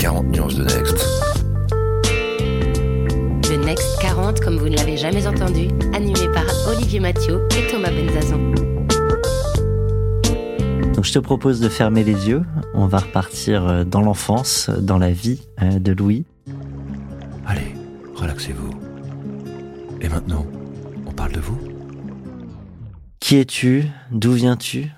40 nuances de Next. Le Next 40, comme vous ne l'avez jamais entendu, animé par Olivier Mathieu et Thomas Benzazan. Donc je te propose de fermer les yeux. On va repartir euh, dans l'enfance, dans la vie euh, de Louis. Allez, relaxez-vous. Et maintenant, on parle de vous Qui es-tu? D'où viens-tu?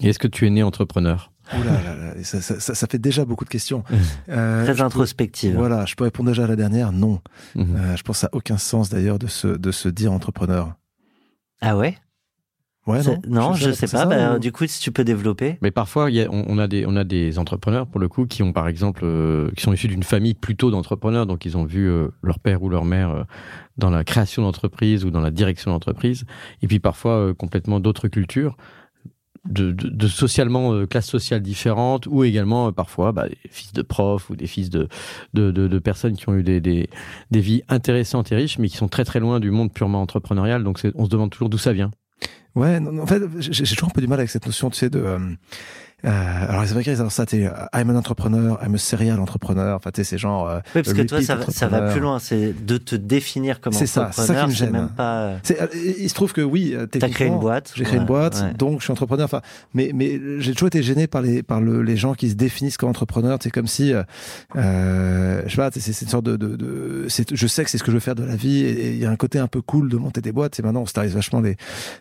Et est-ce que tu es né entrepreneur? Ouh là là là, ça, ça- ça- ça fait déjà beaucoup de questions. Euh, je Très peux- introspective. Voilà, je peux répondre déjà à la dernière, non. Mhm. Euh, je pense que ça n'a aucun sens d'ailleurs de se, de se dire entrepreneur. Ah ouais? Ouais, non Non, je sais c'est pas. ça, Bah, ou- Du coup, si tu peux développer. Mais parfois, il y a- on, on a des, on a des entrepreneurs, pour le coup, qui ont, par exemple, euh, qui sont issus d'une famille plutôt d'entrepreneurs, donc ils ont vu euh, leur père ou leur mère euh, dans la création d'entreprise ou dans la direction d'entreprise, et puis parfois euh, complètement d'autres cultures, de, de, socialement, euh, classes sociales différentes, ou également euh, parfois bah, des fils de profs ou des fils de, de, de, personnes qui ont eu des, des, des vies intéressantes et riches, mais qui sont très très loin du monde purement entrepreneurial, donc on se demande toujours d'où ça vient. Ouais, non, en fait, j'ai toujours un peu du mal avec cette notion, tu sais, de. Euh, alors Américains, ils ont ça, t'es euh, I'm an entrepreneur, I'm a serial entrepreneur. Enfin, tu sais, c'est genre. euh, Oui, parce que toi, ça, va- ça va entrepreneur. plus loin. C'est de te définir comme C'est ça, c'est ça qui entrepreneur. me C'est gêne. même pas. euh, c'est- euh, il se trouve que oui, T'as créé une boîte. J'ai créé une boîte, ouais. donc je suis entrepreneur. Enfin, mais mais j'ai toujours été gêné par les par le, les gens qui se définissent comme entrepreneurs. C'est comme si, euh, je sais pas, c'est c'est une sorte de, de, de c'est- je sais que c'est ce que je veux faire de la vie. Et il y a un côté un peu cool de monter des boîtes. C'est maintenant on starise vachement les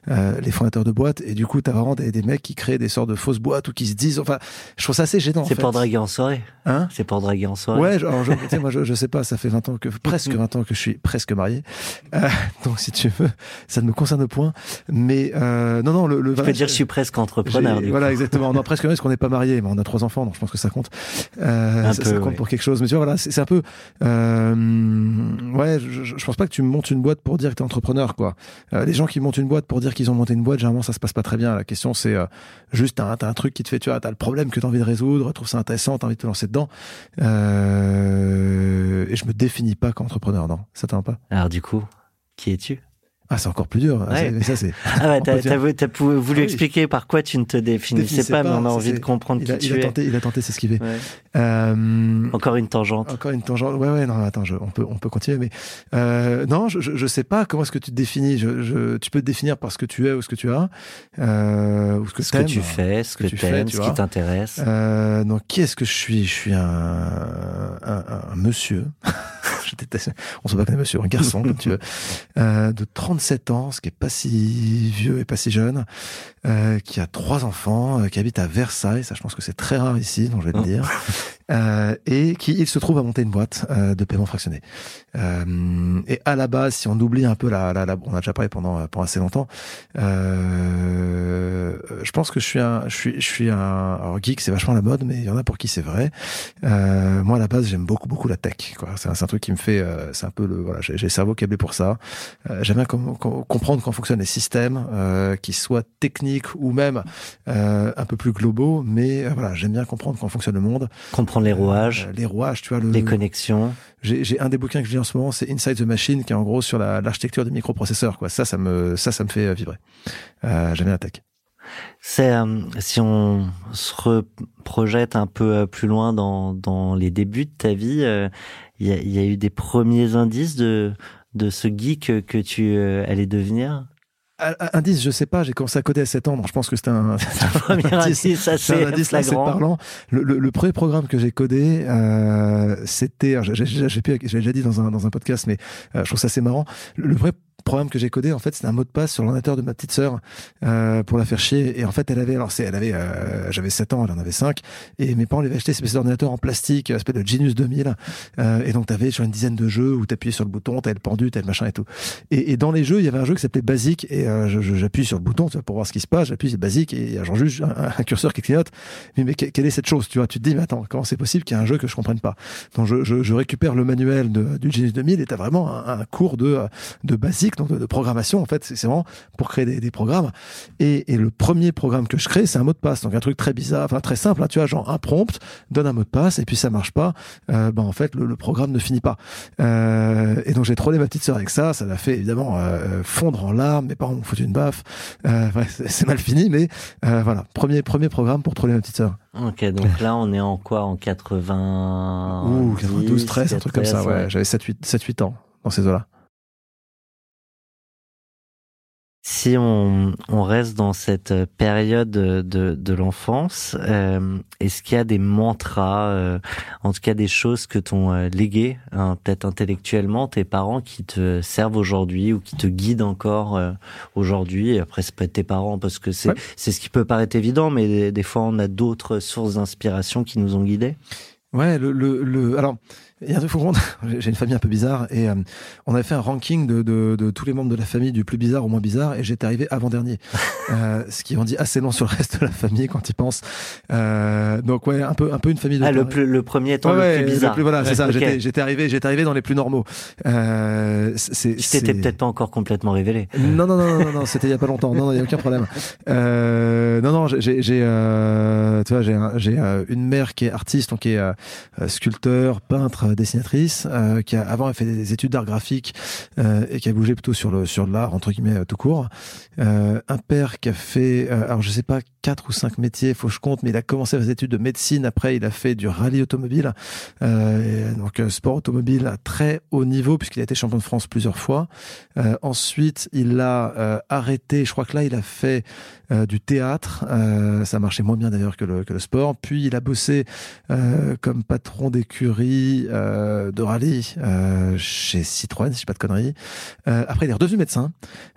euh, les fondateurs de boîtes. Et du coup, t'as vraiment des, des mecs qui créent des sortes de fausses boîtes ou qui se disent. Enfin, je trouve ça assez gênant. C'est pour draguer en soirée. Hein C'est pour draguer en soirée. Ouais, alors je, moi je, je sais pas, ça fait 20 ans que presque 20 ans que je suis presque marié. Euh, donc si tu veux, ça ne me concerne point. Mais euh, non non le, le Je peux dire je suis presque entrepreneur. Du voilà, coup. exactement. Non, presque parce qu'on n'est pas marié, mais on a trois enfants, donc je pense que ça compte. Euh, ça, peu, ça compte ouais. pour quelque chose. Mais tu vois, voilà, c'est un peu. Ouais, je, pense pas que tu montes une boîte pour dire que t'es entrepreneur, quoi. Les gens qui montent une boîte pour dire qu'ils ont monté une boîte, généralement, ça se passe pas très bien. La question, c'est juste, t'as un, t'as un truc qui te fait, tu vois, t'as le problème que t'as envie de résoudre, trouves ça intéressant, t'as envie de te lancer dedans. Euh, et je me définis pas comme entrepreneur, non. Ça t'en pas? Alors du coup, qui es-tu? Ah, c'est encore plus dur. Ah, Ouais. ça, c'est. Ah ouais, t'as voulu, Ah oui. expliquer par quoi tu ne te définissais Définissais pas, mais pas, on a envie de comprendre Il qui a, tu il a es. tenté, il a tenté s'esquiver. Ouais. Euh, Encore une tangente. Encore une tangente. Ouais, ouais, non, attends, je, on peut, on peut continuer, mais euh, non, je, je, sais pas comment est-ce que tu te définis. Je, je, tu peux te définir par ce que tu es ou ce que tu as, euh, ou ce que, Ce que tu fais, ce que que tu fais, t'aimes, tu ce vois. qui t'intéresse. Euh, donc, qui est-ce que je suis? Je suis un, un, un monsieur. je déteste. On se qu'on est monsieur, un garçon, comme tu veux, euh, de 37 ans, ce qui est pas si vieux et pas si jeune, euh, qui a trois enfants, euh, qui habite à Versailles. Ça, je pense que c'est très rare ici, donc je vais te Oh. dire. Euh, et qui, il se trouve à monter une boîte euh, de paiement fractionné. Euh, et à la base, si on oublie un peu la, la, la- on a déjà parlé pendant, pendant assez longtemps, euh, je pense que je suis un, je suis, je suis un, alors geek, c'est vachement la mode, mais il y en a pour qui c'est vrai. Moi, à la base, j'aime beaucoup, beaucoup la tech. C'est un, truc qui me fait, c'est un peu le, voilà, j'ai le cerveau câblé pour ça. J'aime bien com- com- comprendre comment fonctionnent les systèmes, qu'ils soient techniques ou même un peu plus globaux, mais voilà, j'aime bien comprendre comment fonctionne le monde. Les rouages, Euh, les rouages, tu vois, le, les connexions. j'ai un des bouquins que je lis en ce moment, c'est Inside the Machine, qui est en gros sur la- l'architecture des microprocesseurs. Quoi. Ça, ça me, ça, ça me fait euh, vibrer. Euh, J'aime la tech. C'est euh, si on se reprojette un peu plus loin dans, dans les débuts de ta vie, euh, il y, a, il y a eu des premiers indices de de ce geek que tu allais devenir? Indice, je sais pas, j'ai commencé à coder à 7 ans, donc je pense que c'était un, Premier indice assez parlant. Le, le, le premier programme que j'ai codé, euh, c'était, j'ai déjà dit dans un, dans un podcast, mais euh, je trouve ça assez marrant. Le, le programme que j'ai codé, en fait, c'était un mot de passe sur l'ordinateur de ma petite sœur euh, pour la faire chier. Et en fait, elle avait, alors c'est, elle avait, euh, j'avais 7 ans, elle en avait 5, et mes parents lui avaient acheté ces petits ordinateurs en plastique, aspect de Genius 2000. Euh, et donc, t'avais sur une dizaine de jeux où t'appuyais sur le bouton, t'avais le pendu, t'avais le machin et tout. Et, et dans les jeux, il y avait un jeu qui s'appelait Basic, et euh, j'appuie sur le bouton tu vois, pour voir ce qui se passe, j'appuie sur Basic, et il y genre juste un, curseur qui clignote. Mais, mais que- quelle est cette chose, tu vois? Tu te dis, mais attends, comment c'est possible qu'il y ait un jeu que je comprenne pas? Donc, je, récupère le manuel du Genius 2000, et t'as vraiment un, cours de, de Basic, donc de, de programmation, en fait, c'est vraiment pour créer des, des programmes. Et, et le premier programme que je crée, c'est un mot de passe. Donc un truc très bizarre, enfin très simple, hein, tu vois, genre un prompt, donne un mot de passe, et puis ça marche pas, euh, ben en fait le, le programme ne finit pas. Euh, et donc j'ai trollé ma petite sœur avec ça, ça l'a fait évidemment euh, fondre en larmes, mes parents m'ont foutu une baffe, ouais, c'est mal fini, mais voilà, premier premier programme pour troller ma petite sœur. Ok, donc là, on est en quoi? En 80 Ouh, 92, 13, un truc comme ça, ouais, j'avais 7 8 7 8 ans dans ces eaux-là. Si on, on reste dans cette période de, de l'enfance, euh, est-ce qu'il y a des mantras, euh, en tout cas des choses que t'ont euh, légué, hein, peut-être intellectuellement, tes parents qui te servent aujourd'hui ou qui te guident encore euh, aujourd'hui? Après, c'est pas tes parents parce que c'est Ouais. c'est ce qui peut paraître évident, mais des, des fois, on a d'autres sources d'inspiration qui nous ont guidés. Ouais, le, le, le alors il y a un truc. J'ai une famille un peu bizarre et euh, on avait fait un ranking de, de, de tous les membres de la famille du plus bizarre au moins bizarre et j'étais arrivé avant dernier, euh, ce qui en dit assez long sur le reste de la famille quand ils pensent. Euh, donc ouais, un peu un peu une famille de. Ah, le, plus, le premier étant Ouais, le plus bizarre. plus- voilà, c'est ça. ok. J'étais arrivé j'étais arrivé dans les plus normaux. Euh, c'est Tu t'étais peut-être pas encore complètement révélé. non, non, non, non, non, c'était il y a pas longtemps. Non, non, il y a aucun problème. Euh, non, non, j'ai, j'ai, euh, tu vois, j'ai, euh, une mère qui est artiste, donc qui est sculpteur, peintre, euh, dessinatrice, euh, qui avant a fait des études d'art graphique euh, et qui a bougé plutôt sur le sur l'art entre guillemets tout court. Un père qui a fait, alors je sais pas quatre ou cinq métiers, faut que je compte, mais il a commencé ses études de médecine. Après, il a fait du rallye automobile, donc sport automobile à très haut niveau puisqu'il a été champion de France plusieurs fois. Ensuite, il a arrêté. Je crois que là, il a fait du théâtre. Ça marchait moins bien d'ailleurs que le, que le sport. Puis, il a bossé comme patron d'écurie euh, de rallye euh, chez Citroën, si je dis pas de conneries. Euh, après, il est redevenu médecin.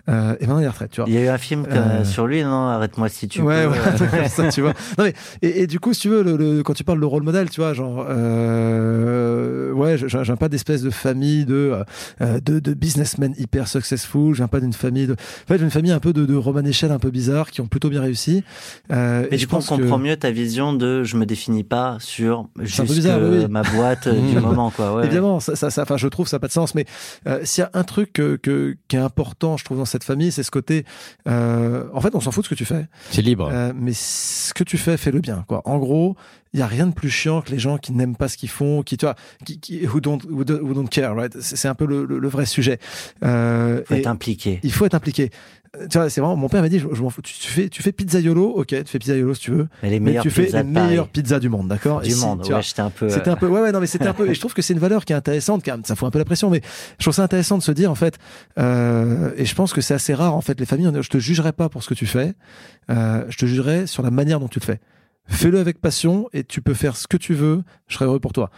Euh, et maintenant, il est retraite. Tu vois. Il y a eu un film Euh, sur lui, non? Arrête-moi si tu ouais, peux. ouais, ça, tu vois. Non, mais, et, et du coup, si tu veux, le, le- quand tu parles de rôle modèle, tu vois, genre, euh, ouais, je- j'ai pas d'espèce de famille de, euh, de, de businessmen hyper successful, j'ai pas d'une famille de, en fait, j'ai une famille un peu de, de Roman Echelle un peu bizarre qui ont plutôt bien réussi. Euh, Mais et du je coup, on pense que- comprend mieux ta vision de je me définis pas sur juste bizarre, oui, ma boîte du Mmh. Moment, quoi. Ouais, Évidemment, ça, ça, ça, enfin, je trouve ça n'a pas de sens. Mais euh, s'il y a un truc que, que, qui est important, je trouve, dans cette famille, c'est ce côté. Euh, en fait, on s'en fout de ce que tu fais, C'est libre. euh, mais ce que tu fais, fais-le bien. Quoi. En gros, il y a rien de plus chiant que les gens qui n'aiment pas ce qu'ils font, qui, tu vois, qui, qui who don't, who don't, who don't care, right? C'est un peu le, le, le vrai sujet. Euh, Faut être impliqué. il faut être impliqué. Euh, Tu vois, c'est vraiment. Mon père m'a dit, je, je m'en fous. Tu, tu fais, tu fais pizzaiolo, ok, tu fais pizzaiolo si tu veux, Mais les mais tu fais les meilleures pizzas du monde, d'accord Et du si, monde. Ouais, j'étais un peu. c'était euh, un peu, ouais, ouais, non, mais c'était un peu, et je trouve que c'est une valeur qui est intéressante, car ça fout un peu la pression, mais je trouve ça intéressant de se dire, en fait, euh, et je pense que c'est assez rare, en fait, les familles, je te jugerai pas pour ce que tu fais, euh, je te jugerai sur la manière dont tu le fais. Fais-le avec passion, et tu peux faire ce que tu veux, je serai heureux pour toi.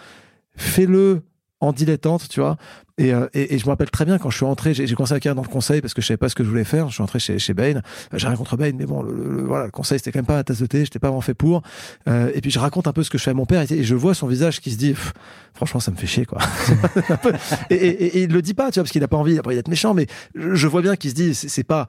Fais-le en dilettante, tu vois. Et, euh, et, et je me rappelle très bien quand je suis entré, j'ai commencé à carrière dans le conseil parce que je savais pas ce que je voulais faire. Je suis entré chez, chez Bain. Euh, J'ai rien contre Bain, mais bon, le, le- voilà, le conseil c'était quand même pas ma tasse de thé. J'étais pas vraiment fait pour. Euh, et puis je raconte un peu ce que je fais à mon père et, je vois son visage qui se dit, franchement, ça me fait chier, quoi. Et, il le dit pas, tu vois, parce qu'il a pas envie, il a pas envie d'être méchant, mais je, vois bien qu'il se dit, c'est pas,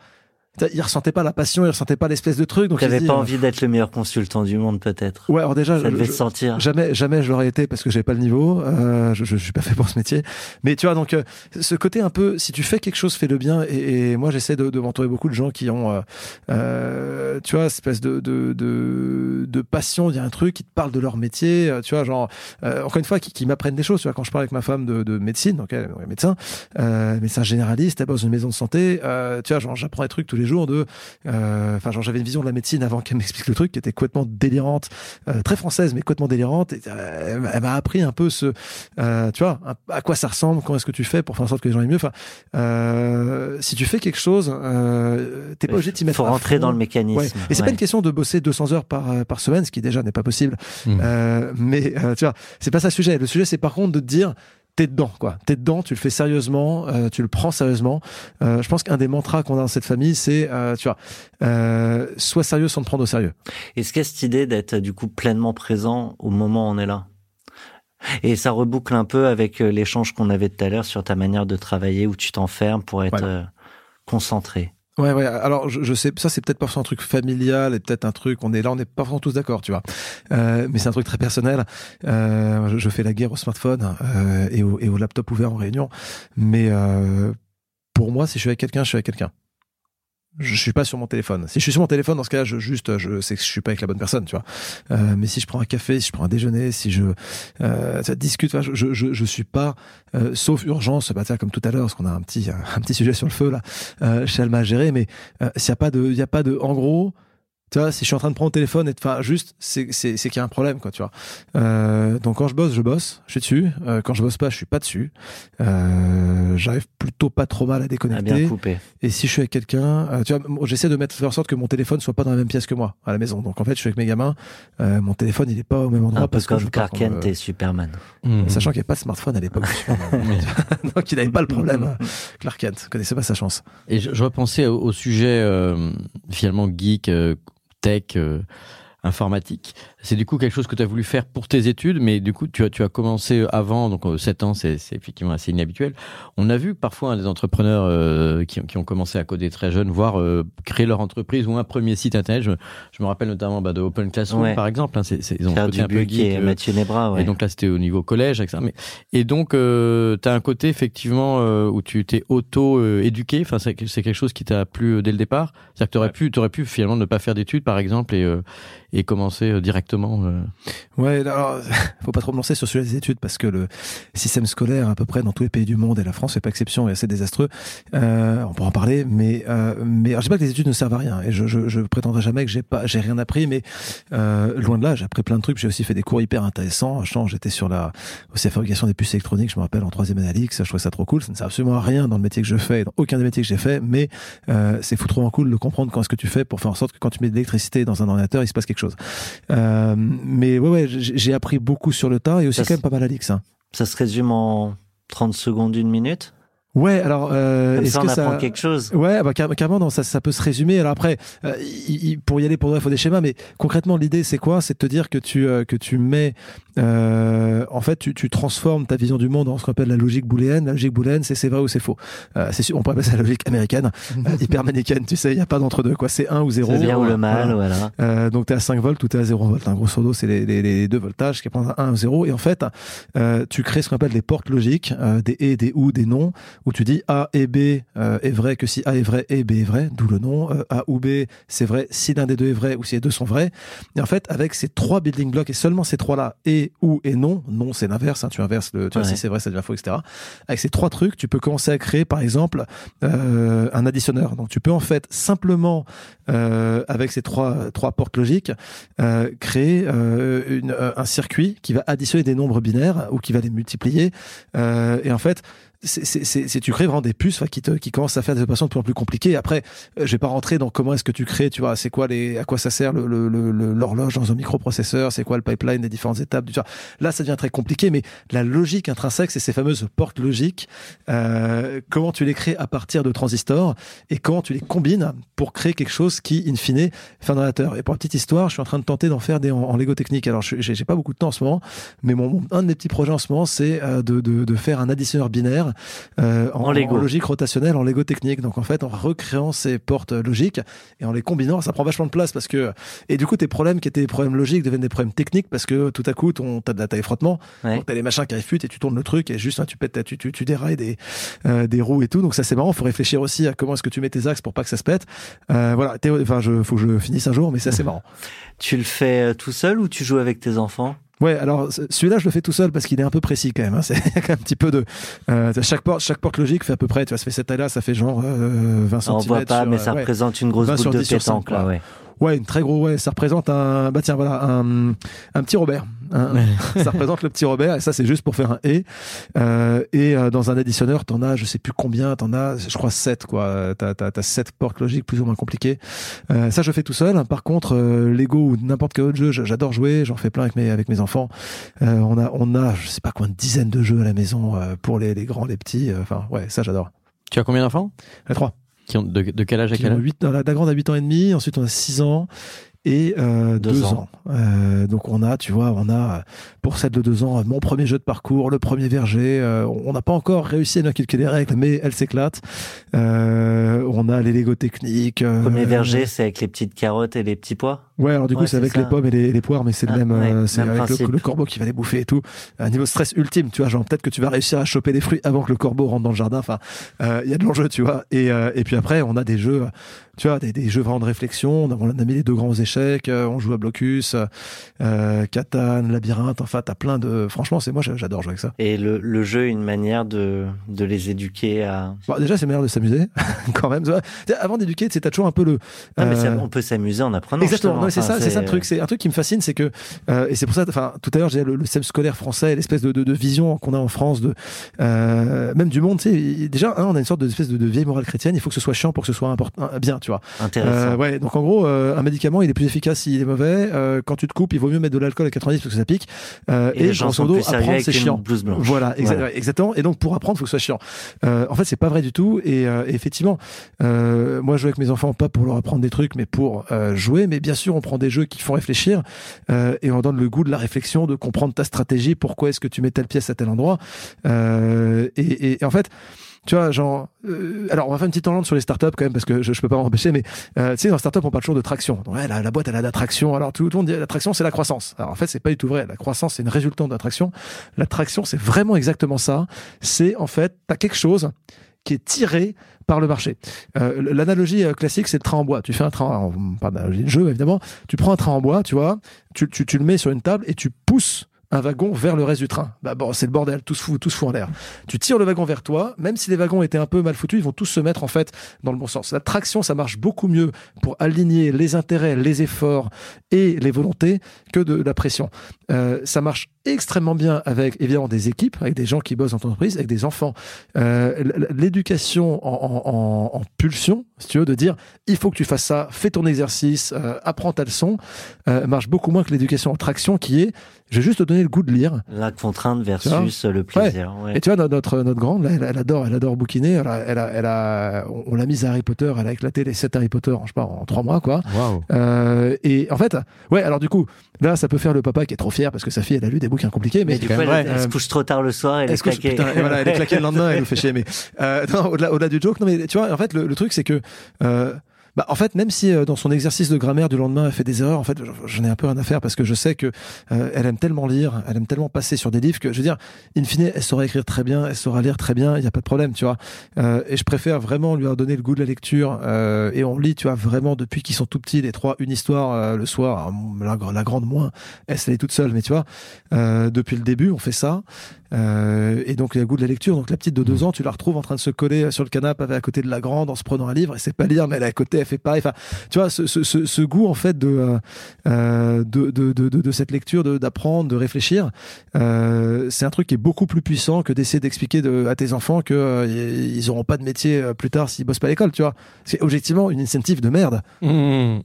il ressentait pas la passion, il ressentait pas l'espèce de truc. Donc T'avais pas euh, envie d'être le meilleur consultant du monde, peut-être? Ouais, alors déjà, Ça je- devait je- sentir. Jamais, jamais je l'aurais été parce que j'avais pas le niveau. Euh, je, je, suis pas fait pour ce métier. Mais tu vois, donc euh, ce côté un peu, si tu fais quelque chose, fais-le bien. Et, et moi, j'essaie de, de m'entourer beaucoup de gens qui ont, tu vois, espèce de, de, de, de passion. Il y a un truc qui te parle de leur métier. Tu vois, genre encore une fois, qui, qui m'apprennent des choses. Tu vois, quand je parle avec ma femme de, de médecine, donc elle, est médecin, médecin généraliste, elle bosse dans une maison de santé. Tu vois, genre j'apprends des trucs tous les jours de, euh, enfin, genre j'avais une vision de la médecine avant qu'elle m'explique le truc, qui était complètement délirante euh, très française mais complètement délirante. Et, euh, elle m'a- appris un peu ce, euh, tu vois, un- à quoi ça ressemble, comment est-ce que tu fais pour faire en sorte que les gens aient mieux. Enfin, euh, si tu fais quelque chose, euh, t'es pas obligé de t'y mettre. faut rentrer fond. dans le mécanisme. Ouais. Et c'est pas Ouais. une question de bosser 200 heures par, par semaine, ce qui déjà n'est pas possible. Mmh. Euh, mais euh, tu vois, c'est pas ça le sujet. Le sujet, c'est par contre de te dire, t'es dedans, quoi. T'es dedans, tu le fais sérieusement, euh, tu le prends sérieusement. Euh, je pense qu'un des mantras qu'on a dans cette famille, c'est, euh, tu vois, euh, sois sérieux sans te prendre au sérieux. Est-ce qu'il y a cette idée d'être du coup pleinement présent au moment où on est là? Et ça reboucle un peu avec euh, l'échange qu'on avait tout à l'heure sur ta manière de travailler où tu t'enfermes pour être Voilà. euh, concentré. Ouais, ouais. Alors, je, je sais, ça c'est peut-être parfois un truc familial et peut-être un truc. On est là, on n'est pas tous d'accord, tu vois. Euh, mais c'est un truc très personnel. Euh, je, je fais la guerre au smartphone euh, et, au, et au laptop ouvert en réunion. Mais euh, pour moi, si je suis avec quelqu'un, je suis avec quelqu'un. Je suis pas sur mon téléphone. Si je suis sur mon téléphone, dans ce cas, je juste, je sais que je suis pas avec la bonne personne, tu vois. Euh, mais si je prends un café, si je prends un déjeuner, si je euh, ça discute, je, je, je, suis pas, euh, sauf urgence, bah, tiens, comme tout à l'heure, parce qu'on a un petit, un petit sujet sur le feu là, euh, chez Alma à gérer, mais euh, s'il y a pas de, il y a pas de, en gros, tu vois, si je suis en train de prendre le téléphone et enfin juste, c'est qu'il y a un problème quoi, tu vois. Euh, donc quand je bosse, je bosse, je suis dessus. Euh, quand je bosse pas, je suis pas dessus. Euh, J'arrive plutôt pas trop mal à À déconnecter. bien couper. Et si je suis avec quelqu'un, euh, tu vois, j'essaie de mettre faire en sorte que mon téléphone soit pas dans la même pièce que moi à la maison. Donc en fait, je suis avec mes gamins, euh, mon téléphone il est pas au même endroit Un peu parce que je Clark euh, et Superman. Mhm. Sachant qu'il n'y avait pas de smartphone à l'époque. Donc il n'avait pas le problème. euh, Clark Kent, vous connaissez pas sa chance. Et je, je repensais au, au sujet euh, finalement geek, euh, tech, euh, informatique. C'est du coup quelque chose que tu as voulu faire pour tes études, mais du coup tu as, tu as commencé avant, donc euh, 7 ans, c'est effectivement assez inhabituel. On a vu parfois hein, des entrepreneurs euh, qui, qui ont commencé à coder très jeunes, voire euh, créer leur entreprise ou un premier site internet. Je, je me rappelle notamment bah, de Open Classroom Ouais. par exemple. Hein, c'est c'est- ils ont Faire un peu geek. et euh, Mathieu Nebra, ouais. et donc là, c'était au niveau collège. Mais et donc, euh, t'as un côté effectivement euh, où tu t'es auto-éduqué. Enfin, c'est c'est quelque chose qui t'a plu euh, dès le départ. C'est-à-dire que t'aurais Ouais. pu, finalement ne pas faire d'études, par exemple, et euh, et commencer euh, directement. Euh. Ouais, alors, faut pas trop me lancer sur celui des études parce que le système scolaire, à peu près dans tous les pays du monde, et la France fait pas exception, est assez désastreux. Euh, on pourra en parler, mais euh, mais alors, je dis pas que les études ne servent à rien, et je je, je prétendrai jamais que j'ai pas j'ai rien appris, mais euh, loin de là, j'ai appris plein de trucs. J'ai aussi fait des cours hyper intéressants. J'étais sur la aussi la fabrication des puces électroniques, je me rappelle en troisième l'IX, je trouvais ça trop cool. Ça ne sert absolument à rien dans le métier que je fais, dans aucun des métiers que j'ai fait, mais euh, c'est foutrement cool de comprendre quand est-ce que tu fais pour faire en sorte que quand tu mets de l'électricité dans un ordinateur, il se passe quelque chose. Euh, mais ouais, ouais, j'ai appris beaucoup sur le tas et aussi Ça, quand même pas mal à l'IX. Hein. Ça se résume en 30 secondes, une minute. Ouais, alors euh, est-ce que apprend ça quelque chose. Ouais, bah car- carrément, non, ça, ça peut se résumer. Alors après, euh, il- il- pour y aller, pour il faut des schémas. Mais concrètement, l'idée, c'est quoi? C'est de te dire que tu euh, que tu mets, euh, en fait, tu, tu transformes ta vision du monde en ce qu'on appelle la logique booléenne. La logique booléenne, c'est c'est vrai ou c'est faux? Euh, c'est sûr, on pourrait appeler ça la logique américaine, euh, hyper manichéenne. Tu sais, il y a pas d'entre deux. Quoi, c'est un ou zéro. Le bien ou le Voilà. mal, voilà. Euh, donc tu es à 5 volts ou tu es à 0 volts. Hein. Grosso modo, c'est les, les, les deux voltages qui prennent 1 ou 0. Et en fait, euh, tu crées ce qu'on appelle des portes logiques, euh, des et, des ou, des non, où tu dis A et B euh, est vrai que si A est vrai et B est vrai, d'où le nom. Euh, A ou B, c'est vrai si l'un des deux est vrai ou si les deux sont vrais. Et en fait, avec ces trois building blocks et seulement ces trois-là, et, ou et non, non c'est l'inverse, hein, tu inverses le, tu vois, si c'est vrai, ça devient faux, etc. Avec ces trois trucs, tu peux commencer à créer, par exemple, euh, un additionneur. Donc tu peux en fait simplement euh, avec ces trois trois portes logiques euh, créer euh, une, un circuit qui va additionner des nombres binaires ou qui va les multiplier Euh, et en fait c'est, tu crées vraiment des puces qui te qui commencent à faire des opérations de plus en plus compliquées après euh, je vais pas rentrer dans comment est-ce que tu crées tu vois c'est quoi les à quoi ça sert le, le, le- l'horloge dans un microprocesseur c'est quoi le pipeline des différentes étapes du vois. là ça devient très compliqué mais la logique intrinsèque c'est ces fameuses portes logiques euh, comment tu les crées à partir de transistors et comment tu les combines pour créer quelque chose qui, in fine, fait un ordinateur. Et pour la petite histoire, je suis en train de tenter d'en faire des en, Lego technique. Alors, j'ai pas beaucoup de temps en ce moment, mais mon, mon- un de mes petits projets en ce moment, c'est euh, de, de, de faire un additionneur binaire euh, en, En Lego. logique rotationnelle, en Lego technique. Donc, en fait, en recréant ces portes logiques et en les combinant, ça prend vachement de place parce que et du coup, tes problèmes qui étaient des problèmes logiques deviennent des problèmes techniques parce que tout à coup, ton t'as de la taille frottement, Ouais. t'as les machins qui arrivent et tu tournes le truc et juste hein, tu pètes, tu, tu, tu dérailles des euh, des roues et tout. Donc ça c'est marrant. Faut réfléchir aussi à comment est-ce que tu mets tes axes pour pas que ça se pète. Euh, voilà. Enfin, je faut que je finisse un jour, mais c'est assez marrant. Tu le fais tout seul ou tu joues avec tes enfants? Ouais. Alors celui-là je le fais tout seul parce qu'il est un peu précis quand même. Hein. C'est un petit peu de euh, chaque porte chaque porte logique fait à peu près. Tu vois, ça fait cette taille-là, ça fait genre euh, 20 cm. On voit pas, mais ça ouais. représente une grosse 20 boule sur de 10 sur pétanque, 5, là, ouais. Ouais, une très gros, ouais, ça représente un, bah tiens, voilà, un, un petit Robert. Un- ça représente le petit Robert, et ça, c'est juste pour faire un et. Euh, et euh, dans un additionneur, t'en as, je sais plus combien, t'en as, je crois, 7, quoi. T'as, t'as, t'as 7 portes logiques plus ou moins compliquées. Euh, ça, je fais tout seul. Par contre, euh, Lego ou n'importe quel autre jeu, j'adore jouer, j'en fais plein avec mes, avec mes enfants. Euh, on a, on a, je sais pas combien de dizaines de jeux à la maison, euh, pour les, les grands, les petits. Enfin, ouais, ça, j'adore. Tu as combien d'enfants? Trois. Qui ont de, de quel âge à quel âge huit- la, la grande a 8 ans et demi, ensuite on a 6 ans et euh, Deux 2 ans. ans. Euh, donc on a, tu vois, on a pour celle de 2 ans mon premier jeu de parcours, le premier verger. euh, on n'a pas encore réussi à inculquer les règles, mais elle s'éclate. Euh, on a les Lego techniques. euh, Premier verger, c'est avec les petites carottes et les petits pois? Ouais, alors du coup Ouais, c'est c'est avec ça. les pommes et les, les poires, mais c'est Ah, le même, ouais, euh, c'est même avec le, le corbeau qui va les bouffer et tout. Un niveau stress ultime, tu vois, genre peut-être que tu vas réussir à choper les fruits avant que le corbeau rentre dans le jardin. Enfin, euh, il y a de l'enjeu, tu vois. Et, euh, et puis après, on a des jeux, tu vois, des, des jeux vraiment de réflexion. On a, mis les deux grands échecs, euh, on joue à Blocus, euh, Catan, Labyrinthe. Enfin, t'as plein de. Franchement, c'est moi, j'adore jouer avec ça. Et le, le jeu, une manière de, de les éduquer à. Bon, déjà, c'est meilleur de s'amuser, quand même. Avant d'éduquer, t'as toujours un peu le. Ah, mais euh, on peut s'amuser en apprenant. Exactement, c'est ça, c'est ça le truc. C'est un truc qui me fascine, c'est que euh, et c'est pour ça. Enfin, tout à l'heure, j'ai le, le système scolaire français, l'espèce de, de, de vision qu'on a en France, de euh, même du monde. Tu sais, déjà, hein, on a une sorte de espèce de, de vieille morale chrétienne. Il faut que ce soit chiant pour que ce soit important, bien, tu vois. Intéressant. Euh, ouais, donc en gros, euh, un médicament, il est plus efficace s'il est mauvais. Euh, quand tu te coupes, il vaut mieux mettre de l'alcool à 90 parce que ça pique. Euh, et gens grosso modo, apprendre, c'est chiant. Voilà, exactement. Et donc pour apprendre, il faut que ce soit chiant. Euh, en fait, c'est pas vrai du tout. Et, euh, et effectivement, euh, moi, je joue avec mes enfants pas pour leur apprendre des trucs, mais pour euh, jouer. Mais bien sûr, on prend des jeux qui font réfléchir euh, et on donne le goût de la réflexion, de comprendre ta stratégie. Pourquoi est-ce que tu mets telle pièce à tel endroit? Euh, et, et- et en fait. Tu vois, genre, euh, alors on va faire une petite tangente sur les startups quand même parce que je, je peux pas m'empêcher, mais euh, tu sais, dans les startups on parle toujours de traction. Donc, ouais, la, la boîte elle a d'attraction. Alors tout, le monde dit l'attraction c'est la croissance. Alors en fait c'est pas du tout vrai. La croissance c'est une résultante d'attraction. L'attraction c'est vraiment exactement ça. C'est en fait t'as quelque chose qui est tiré par le marché. Euh, L'analogie euh, classique, c'est le train en bois. Tu fais un train, parle d'analogie de jeu évidemment, tu prends un train en bois, tu vois, tu, tu, tu le mets sur une table et tu pousses un wagon vers le reste du train. Bah bon, c'est le bordel, tout se fout, tout se fout en l'air. Tu tires le wagon vers toi, même si les wagons étaient un peu mal foutus, ils vont tous se mettre en fait dans le bon sens. La traction, ça marche beaucoup mieux pour aligner les intérêts, les efforts et les volontés que de la pression. Euh, ça marche extrêmement bien avec évidemment des équipes, avec des gens qui bossent dans ton entreprise, avec des enfants. Euh, L'éducation en, en- en- en pulsion, si tu veux, de dire il faut que tu fasses ça, fais ton exercice, euh, apprends ta leçon, euh, marche beaucoup moins que l'éducation en traction qui est je vais juste te donner le goût de lire. La contrainte versus le plaisir. ouais. Et tu vois, notre, notre, grande, là, elle, elle adore, elle adore bouquiner. Elle a, elle a, elle a- on, on l'a mise à Harry Potter, elle a éclaté les 7 Harry Potter, en, je sais pas, en trois mois, quoi. Waouh. Euh, et en fait, ouais, alors du coup, là, ça peut faire le papa qui est trop fier parce que sa fille, elle a lu des bouquins compliqués, mais Mais du coup, elle, vrai. elle se couche trop tard le soir, elle est claquée. putain, et voilà, elle est claquée le lendemain, elle nous fait chier. Mais euh, non, au-delà, au-delà du joke, non mais tu vois, en fait, le, le truc c'est que, euh, bah, en fait, même si euh, dans son exercice de grammaire du lendemain, elle fait des erreurs, en fait, j'en ai un peu rien à faire parce que je sais que euh, elle aime tellement lire, elle aime tellement passer sur des livres que, je veux dire, in fine, elle saura écrire très bien, elle saura lire très bien, il n'y a pas de problème, tu vois. Euh, et je préfère vraiment lui donner le goût de la lecture. euh, et on lit, tu vois, vraiment depuis qu'ils sont tout petits, les trois, une histoire euh, le soir, la, la grande moins, elle se l'est toute seule, mais tu vois, euh, depuis le début, on fait ça. Euh, et donc il y a le goût de la lecture. Donc la petite de deux ans, tu la retrouves en train de se coller sur le canapé à côté de la grande en se prenant un livre. Et c'est pas lire, mais elle est à côté, elle fait pareil. Enfin, tu vois, ce, ce, ce, ce goût en fait de euh, euh, de, de, de, de, de cette lecture, de- d'apprendre, de, réfléchir, euh, c'est un truc qui est beaucoup plus puissant que d'essayer d'expliquer de, à tes enfants que euh, ils auront pas de métier plus tard s'ils bossent pas à l'école. Tu vois, c'est objectivement une incentive de merde. Mmh.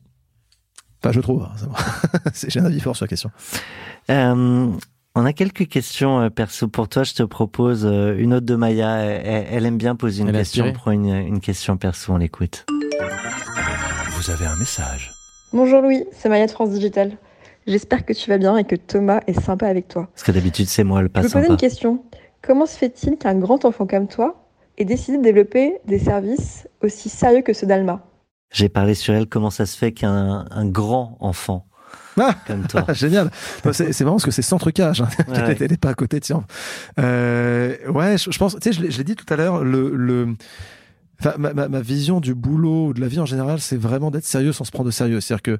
Enfin, je trouve. hein, J'ai un avis fort sur la question. Euh, on a quelques questions perso pour toi. Je te propose une autre de Maya. Elle, elle aime bien poser une Elle question. Prends une, une question perso, on l'écoute. Vous avez un message. Bonjour Louis, c'est Maya de France Digital. J'espère que tu vas bien et que Thomas est sympa avec toi. Parce que d'habitude, c'est moi le Je pas me posais sympa. une question. Comment se fait-il qu'un grand enfant comme toi ait décidé de développer des services aussi sérieux que ceux d'Alma? J'ai parlé sur elle. Comment ça se fait qu'un un grand enfant Ah comme toi Génial. C'est marrant parce que c'est sans trucage. hein. Ouais, ouais. Elle n'est pas à côté, tiens. Euh, ouais, je, je pense, tu sais, je l'ai- je l'ai dit tout à l'heure, le, le, enfin, ma, ma, ma vision du boulot ou de la vie en général, c'est vraiment d'être sérieux sans se prendre au sérieux. C'est-à-dire que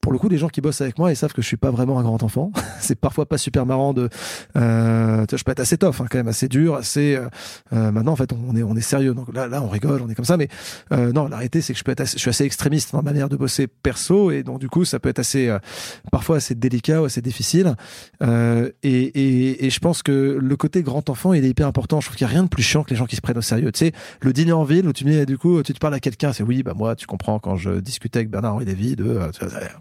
pour le coup, les gens qui bossent avec moi, ils savent que je suis pas vraiment un grand enfant. c'est parfois pas super marrant de. Euh, je peux être assez tough, hein, quand même, assez dur, assez. Euh, euh, maintenant, en fait, on est on est sérieux. Donc là, là, on rigole, on est comme ça. Mais euh, non, la réalité, c'est que je peux être, je suis assez extrémiste dans ma manière de bosser perso, et donc du coup, ça peut être assez, euh, parfois assez délicat ou assez difficile. Euh, et, et, et je pense que le côté grand enfant, il est hyper important. Je trouve qu'il y a rien de plus chiant que les gens qui se prennent au sérieux. Tu sais, le dîner en ville où tu dis, du coup, tu te parles à quelqu'un, c'est oui, bah moi, tu comprends quand je discutais avec Bernard Henri Lévy de,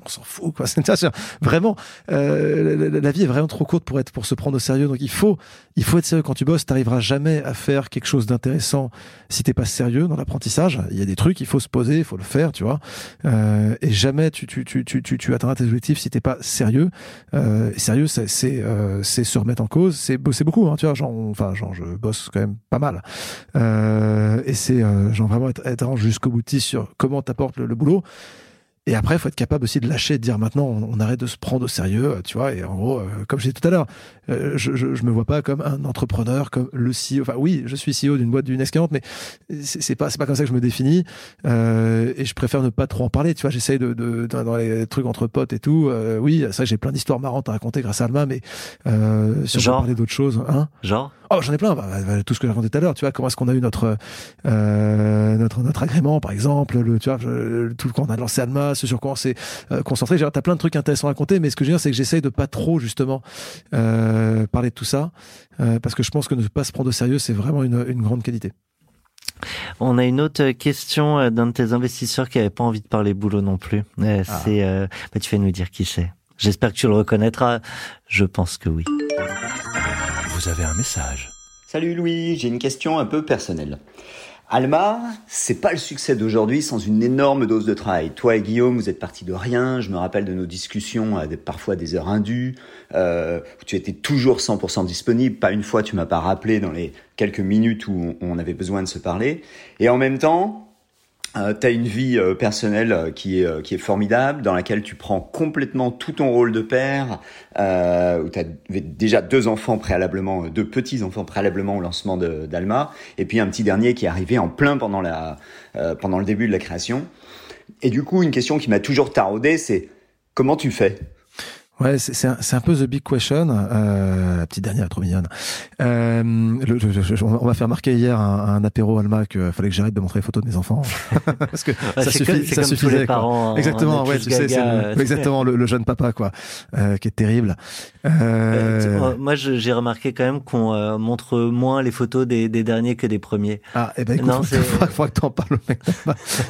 on s'en fout, quoi. vraiment, euh, la, vie est vraiment trop courte pour être, pour se prendre au sérieux. Donc il faut, il faut être sérieux quand tu bosses. T'arriveras jamais à faire quelque chose d'intéressant si t'es pas sérieux dans l'apprentissage. Il y a des trucs, il faut se poser, il faut le faire, tu vois. Euh, et jamais tu, tu, tu, tu, tu, tu atteindras tes objectifs si t'es pas sérieux. Euh, sérieux, c'est, c'est, euh, c'est se remettre en cause, c'est bosser beaucoup, hein, tu vois. Genre, enfin, genre, je bosse quand même pas mal. Euh, et c'est, euh, genre vraiment être, être jusqu'au boutiste sur comment t'apportes le, le boulot. Et après, il faut être capable aussi de lâcher, de dire maintenant, on, on, arrête de se prendre au sérieux, tu vois. Et en gros, euh, comme je disais tout à l'heure, euh, je, je, je, me vois pas comme un entrepreneur, comme le CEO. Enfin, oui, je suis CEO d'une boîte d'une S40, mais c'est pas c'est pas comme ça que je me définis. Euh, et je préfère ne pas trop en parler, tu vois. J'essaye de, de, de, dans les trucs entre potes et tout. Euh, oui, ça, j'ai plein d'histoires marrantes à raconter grâce à Alma, mais euh, si on Genre. peut parler d'autres choses, hein. Genre? Oh, j'en ai plein. Bah, bah, tout ce que j'ai raconté tout à l'heure. Tu vois, comment est-ce qu'on a eu notre euh, notre notre agrément, par exemple. Le, tu vois, le, tout quand on a lancé Alma, ce sur quoi on s'est euh, concentré. T'as plein de trucs intéressants à raconter, mais ce que je veux dire, c'est que j'essaye de pas trop justement euh, parler de tout ça, parce que je pense que ne pas se prendre au sérieux, c'est vraiment une, une grande qualité. On a une autre question d'un de tes investisseurs qui avait pas envie de parler boulot non plus. Ah. C'est, bah, tu vas nous dire qui c'est. J'espère que tu le reconnaîtras. Je pense que oui. Vous avez un message. Salut Louis, j'ai une question un peu personnelle. Alma, c'est pas le succès d'aujourd'hui sans une énorme dose de travail. Toi et Guillaume, vous êtes partis de rien. Je me rappelle de nos discussions à des, parfois des heures indues, euh, tu étais toujours 100% disponible. Pas une fois tu m'as pas rappelé dans les quelques minutes où on avait besoin de se parler. Et en même temps, euh, tu as une vie euh, personnelle euh, qui est, euh, qui est formidable, dans laquelle tu prends complètement tout ton rôle de père, où tu déjà deux enfants préalablement, deux petits-enfants préalablement au lancement d'Alma, et puis un petit dernier qui est arrivé en plein pendant, la, pendant le début de la création. Et du coup, une question qui m'a toujours taraudé, c'est comment tu fais? Ouais, c'est un, un, peu the big question. Euh, la petite dernière, trop mignonne. Euh, le, je, on m'a fait remarquer hier un, un apéro Alma que fallait que j'arrête de montrer les photos de mes enfants parce que ouais, ça, suffit, comme, ça comme suffisait. les parents, exactement, ouais, tu sais, gaga, le, exactement le, le, jeune papa quoi, euh, qui est terrible. Euh, moi, j'ai remarqué quand même qu'on euh, montre moins les photos des, des, derniers que des premiers. Ah, et eh ben écoute, non, faut, faudra, faudra que t'en parles.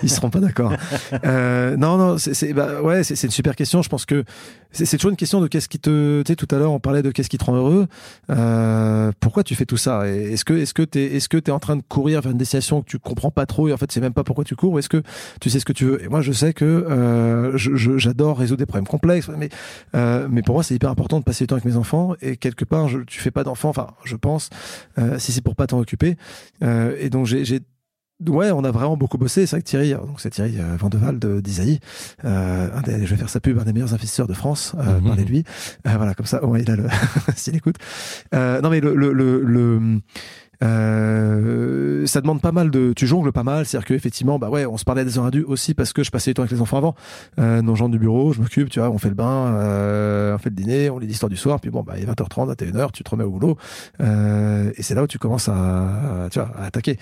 Ils seront pas d'accord. Euh, non, non, c'est bah, ouais, c'est une super question. Je pense que c'est toujours une question de qu'est-ce qui te, tu sais, tout à l'heure on parlait de qu'est-ce qui te rend heureux. Euh, pourquoi tu fais tout ça? Est-ce que, est-ce que t'es, est-ce que t'es en train de courir vers une destination que tu comprends pas trop et en fait c'est même pas pourquoi tu cours ou est-ce que tu sais ce que tu veux? Et moi je sais que euh, j'adore résoudre des problèmes complexes, mais euh, mais pour moi c'est hyper important de passer du temps avec mes enfants et quelque part je, tu fais pas d'enfants, enfin je pense, euh, si c'est pour pas t'en occuper. Euh, et donc j'ai Ouais, on a vraiment beaucoup bossé. C'est vrai que Thierry, donc c'est Thierry euh, Vandeval de d'Isaïe, euh, un des, je vais faire sa pub, un des meilleurs investisseurs de France. Euh, mmh. Parlez de lui. Euh, voilà, comme ça, ouais, il a le, s'il écoute. Euh, non mais le le, le, le euh, ça demande pas mal de, tu jongles pas mal, c'est-à-dire que effectivement, bah ouais, on se parlait des heures indues aussi parce que je passais du temps avec les enfants avant. Euh, nos gens du bureau, je m'occupe, tu vois, on fait le bain, euh, on fait le dîner, on lit l'histoire du soir, puis bon, bah il est 20h30, 21h, tu te remets au boulot, euh, et c'est là où tu commences à, tu vois, à attaquer.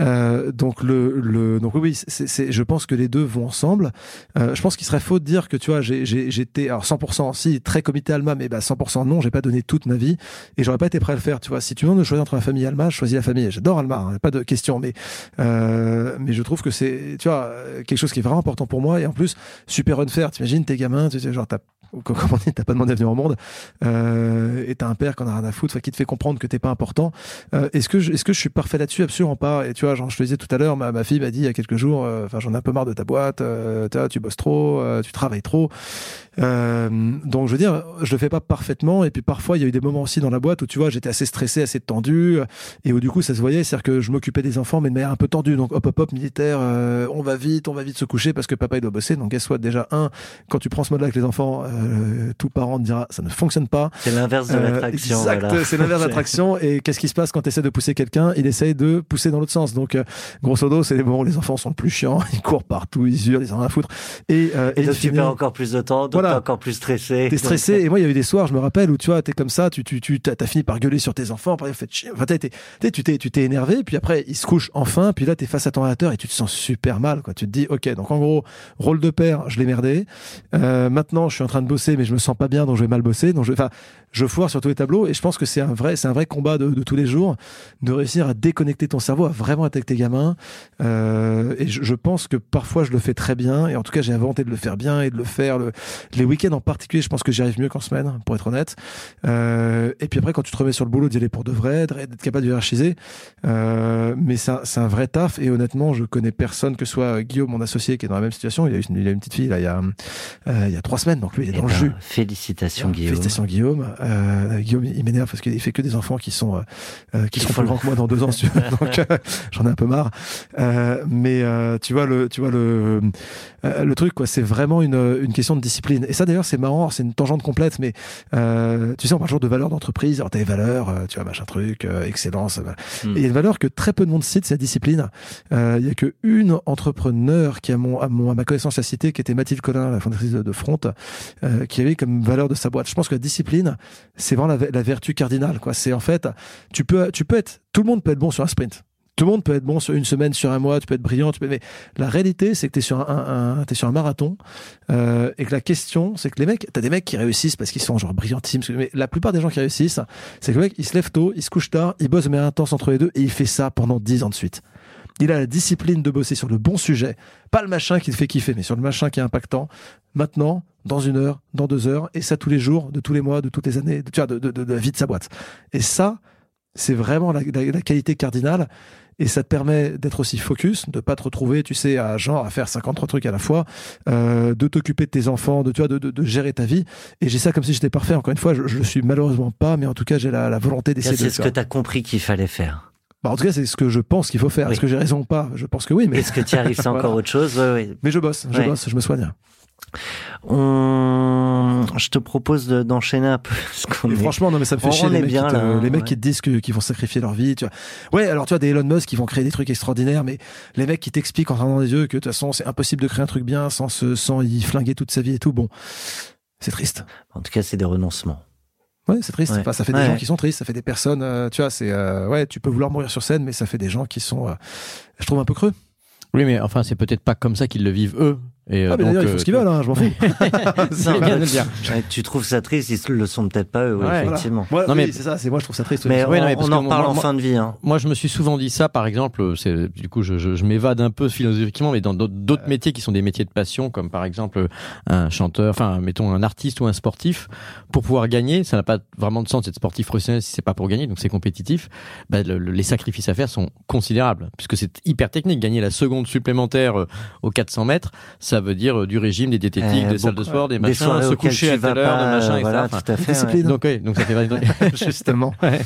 Euh, donc le, le, donc oui, c'est, je pense que les deux vont ensemble. Euh, je pense qu'il serait faux de dire que tu vois, j'ai, j'étais, alors 100% si très comité Alma, mais bah 100% non, j'ai pas donné toute ma vie et j'aurais pas été prêt à le faire. Tu vois, si tu veux de choisir entre la famille Alma je choisis la famille. J'adore Alma, hein, pas de question, mais euh, mais je trouve que c'est, tu vois, quelque chose qui est vraiment important pour moi et en plus super unfair. T'imagines tes gamins, tu sais, genre t'as comment on dit, t'as pas demandé à venir au monde, euh, et t'as un père qui en a rien à foutre, qui te fait comprendre que t'es pas important. Euh, est-ce que je, est-ce que je suis parfait là-dessus? Absolument pas. Et tu vois, genre je te disais tout à l'heure, ma, ma fille m'a dit il y a quelques jours, euh, enfin j'en ai un peu marre de ta boîte, euh, tu bosses trop, euh, tu travailles trop. donc je veux dire, je le fais pas parfaitement. Et puis parfois il y a eu des moments aussi dans la boîte où tu vois j'étais assez stressé, assez tendu, et où du coup ça se voyait, c'est-à-dire que je m'occupais des enfants mais de manière un peu tendue. Donc hop hop hop militaire, on va vite, on va vite se coucher parce que papa il doit bosser. Donc guess what? Déjà un, quand tu prends ce mode-là avec les enfants euh, tout parent dira ça ne fonctionne pas. C'est l'inverse de Euh, l'attraction. exact, voilà. c'est l'inverse de l'attraction. Et qu'est-ce qui se passe quand tu essaies de pousser quelqu'un? Il essaye de pousser dans l'autre sens. Donc, euh, grosso modo, c'est les moments où les enfants sont le plus chiants. Ils courent partout, ils hurlent, ils en ont à foutre. Et, Et in donc tu perds encore plus de temps, donc Voilà. t'es encore plus stressé. T'es stressé. Et moi, il y a eu des soirs, je me rappelle, où tu vois, t'es comme ça, tu, tu, tu, t'as fini par gueuler sur tes enfants, après, fait chier. Enfin, été- t'es- tu t'es, tu t'es énervé, puis après, ils se couchent enfin, puis là, t'es face à ton ordinateur et tu te sens super mal, quoi. Tu te dis, ok, donc en gros, rôle de père, je l'ai merdé. Maintenant, je suis en train de bosser, mais je me sens pas bien, donc je vais mal bosser. Donc, je, enfin, je foire sur tous les tableaux, et je pense que c'est un vrai, c'est un vrai combat de, de tous les jours, de réussir à déconnecter ton cerveau, à vraiment être avec tes gamins. Euh, et je, je pense que parfois, je le fais très bien, et en tout cas, j'ai inventé de le faire bien et de le faire le, les week-ends en particulier, je pense que j'y arrive mieux qu'en semaine, pour être honnête. Euh, et puis après, quand tu te remets sur le boulot, d'y aller pour de vrai, d'être capable de hiérarchiser. Euh, mais c'est un, c'est un vrai taf. Et honnêtement, je connais personne, que soit Guillaume, mon associé, qui est dans la même situation. Il a, une, il a une petite fille, là, il y a, euh, il y a trois semaines. Donc lui, il est Eh dans le ben, jus. Félicitations Guillaume. Félicitations Guillaume. Euh, Guillaume, il m'énerve parce qu'il fait que des enfants qui sont euh, euh, qui seront plus grands que moi dans deux ans. si tu veux. Donc euh, j'en ai un peu marre. Euh, mais euh, tu vois le tu vois le euh, le truc quoi, c'est vraiment une une question de discipline. Et ça d'ailleurs c'est marrant, c'est une tangente complète, mais euh, tu sais on parle toujours de valeurs d'entreprise. Alors t'as les valeurs, euh, tu vois machin truc, euh, excellence. Hmm. Et il y a une valeur que très peu de monde cite, c'est la discipline. Euh, Il y a que une entrepreneur qui a mon à mon à ma connaissance la cité, qui était Mathilde Collin, la fondatrice de, de Front, euh, qui avait comme valeur de sa boîte. Je pense que la discipline, c'est vraiment la, vertu cardinale. Quoi. C'est en fait, tu peux, tu peux être, tout le monde peut être bon sur un sprint. Tout le monde peut être bon sur une semaine, sur un mois, tu peux être brillant, tu mais la réalité, c'est que tu es sur un, sur un marathon, euh, et que la question, c'est que les mecs, t'as des mecs qui réussissent parce qu'ils sont genre brillantissimes, mais la plupart des gens qui réussissent, c'est que le mec, il se lève tôt, il se couche tard, il bosse mais intense entre les deux, et il fait ça pendant 10 ans de suite. Il a la discipline de bosser sur le bon sujet, pas le machin qui te fait kiffer, mais sur le machin qui est impactant. Maintenant, dans une heure, dans deux heures, et ça tous les jours, de tous les mois, de toutes les années, de, tu vois, de, de- de- de la vie de sa boîte. Et ça, c'est vraiment la, la- la qualité cardinale. Et ça te permet d'être aussi focus, de pas te retrouver, tu sais, à genre à faire 53 trucs à la fois, euh, de t'occuper de tes enfants, de, tu vois, de, de, de gérer ta vie. Et j'ai ça comme si j'étais parfait. Encore une fois, je, je le suis malheureusement pas, mais en tout cas, j'ai la, la volonté d'essayer de C'est ce faire. que tu as compris qu'il fallait faire. Bah, en tout cas, c'est ce que je pense qu'il faut faire. Oui. Est-ce que j'ai raison ou pas? Je pense que oui, mais, Est-ce que tu arrives C'est encore autre chose? Ouais, ouais. mais je bosse, je Ouais. bosse, je me soigne. On... Je te propose de- d'enchaîner un peu. ce qu'on est- franchement, non, mais ça me fait On- chier les mecs, bien, qui, te- là, hein, les mecs qui te disent qu'ils vont sacrifier leur vie. Tu vois. Ouais, alors tu vois, des Elon Musk qui vont créer des trucs extraordinaires, mais les mecs qui t'expliquent en regardant dans les yeux que de toute façon, c'est impossible de créer un truc bien sans, se, sans y flinguer toute sa vie et tout. Bon, c'est triste. En tout cas, c'est des renoncements. Ouais, c'est triste. Ouais. Enfin, ça fait des Ouais. gens qui sont tristes, ça fait des personnes, euh, tu vois, c'est, euh, ouais, tu peux vouloir mourir sur scène, mais ça fait des gens qui sont, euh, je trouve un peu creux. Oui, mais enfin, c'est peut-être pas comme ça qu'ils le vivent eux. Et, euh, Ah, mais donc, d'ailleurs, ils font euh, ce qu'ils veulent, hein, je m'en fous. C'est bien de le dire. Ouais, tu trouves ça triste, ils le sont peut-être pas eux, oui, Ouais, effectivement. Moi, Non, oui, mais- c'est ça, c'est moi, je trouve ça triste. Mais, Ouais, on, non, mais on en parle moi- en moi- fin de vie. Hein. Moi, je me suis souvent dit ça, par exemple, c'est du coup, je, je, je m'évade un peu philosophiquement, mais dans d'autres d'autres métiers qui sont des métiers de passion, comme par exemple un chanteur, enfin, mettons un artiste ou un sportif, pour pouvoir gagner, ça n'a pas vraiment de sens d'être sportif professionnel si c'est pas pour gagner, donc c'est compétitif. Bah, le- le- les sacrifices à faire sont considérables, puisque c'est hyper technique. Gagner la seconde supplémentaire euh, aux 400 mètres, ça veut dire euh, du régime, des diététiques, Euh, des salles de sport, des des machins, se coucher tu à telle heure, pas, de machin, euh, etc. voilà, tout à fait. donc, oui, donc ça fait Justement. Ouais.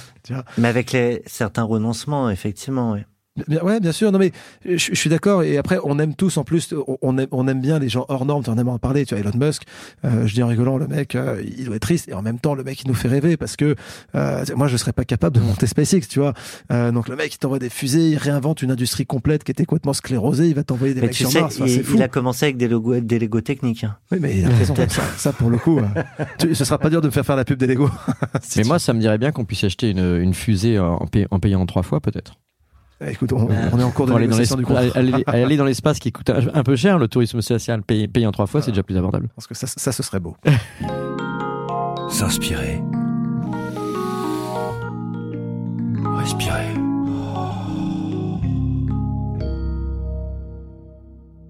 Mais avec les, certains renoncements, effectivement, oui. Bien, ouais, bien sûr. Non, mais je, je suis d'accord. Et après, on aime tous, en plus, on- on aime, on aime bien les gens hors normes. Tu en aimes en parler. Tu vois, Elon Musk, euh, je dis en rigolant, le mec, euh, il doit être triste. Et en même temps, le mec, il nous fait rêver parce que euh, moi, je serais pas capable de monter SpaceX, tu vois. Euh, donc, le mec, il t'envoie des fusées, il réinvente une industrie complète qui était complètement sclérosée. Il va t'envoyer des Mais mecs tu sur sais, Mars. Enfin, il, c'est fou. il a commencé avec des logos, des Lego techniques. hein. Oui, mais il a raison. ça, ça, pour le coup, euh, tu- ce sera pas dur de me faire faire la pub des Lego. Si Mais tu- moi, ça me dirait bien qu'on puisse acheter une, une fusée en, pay- en payant en trois fois, peut-être. Écoute, on, on est en cours de dans négociation du contrat. l'espace- aller, aller dans l'espace qui coûte un, un peu cher, le tourisme social payé, payé en trois fois, c'est déjà plus abordable. Parce que ça, ça, ce serait beau. S'inspirer. Respirer.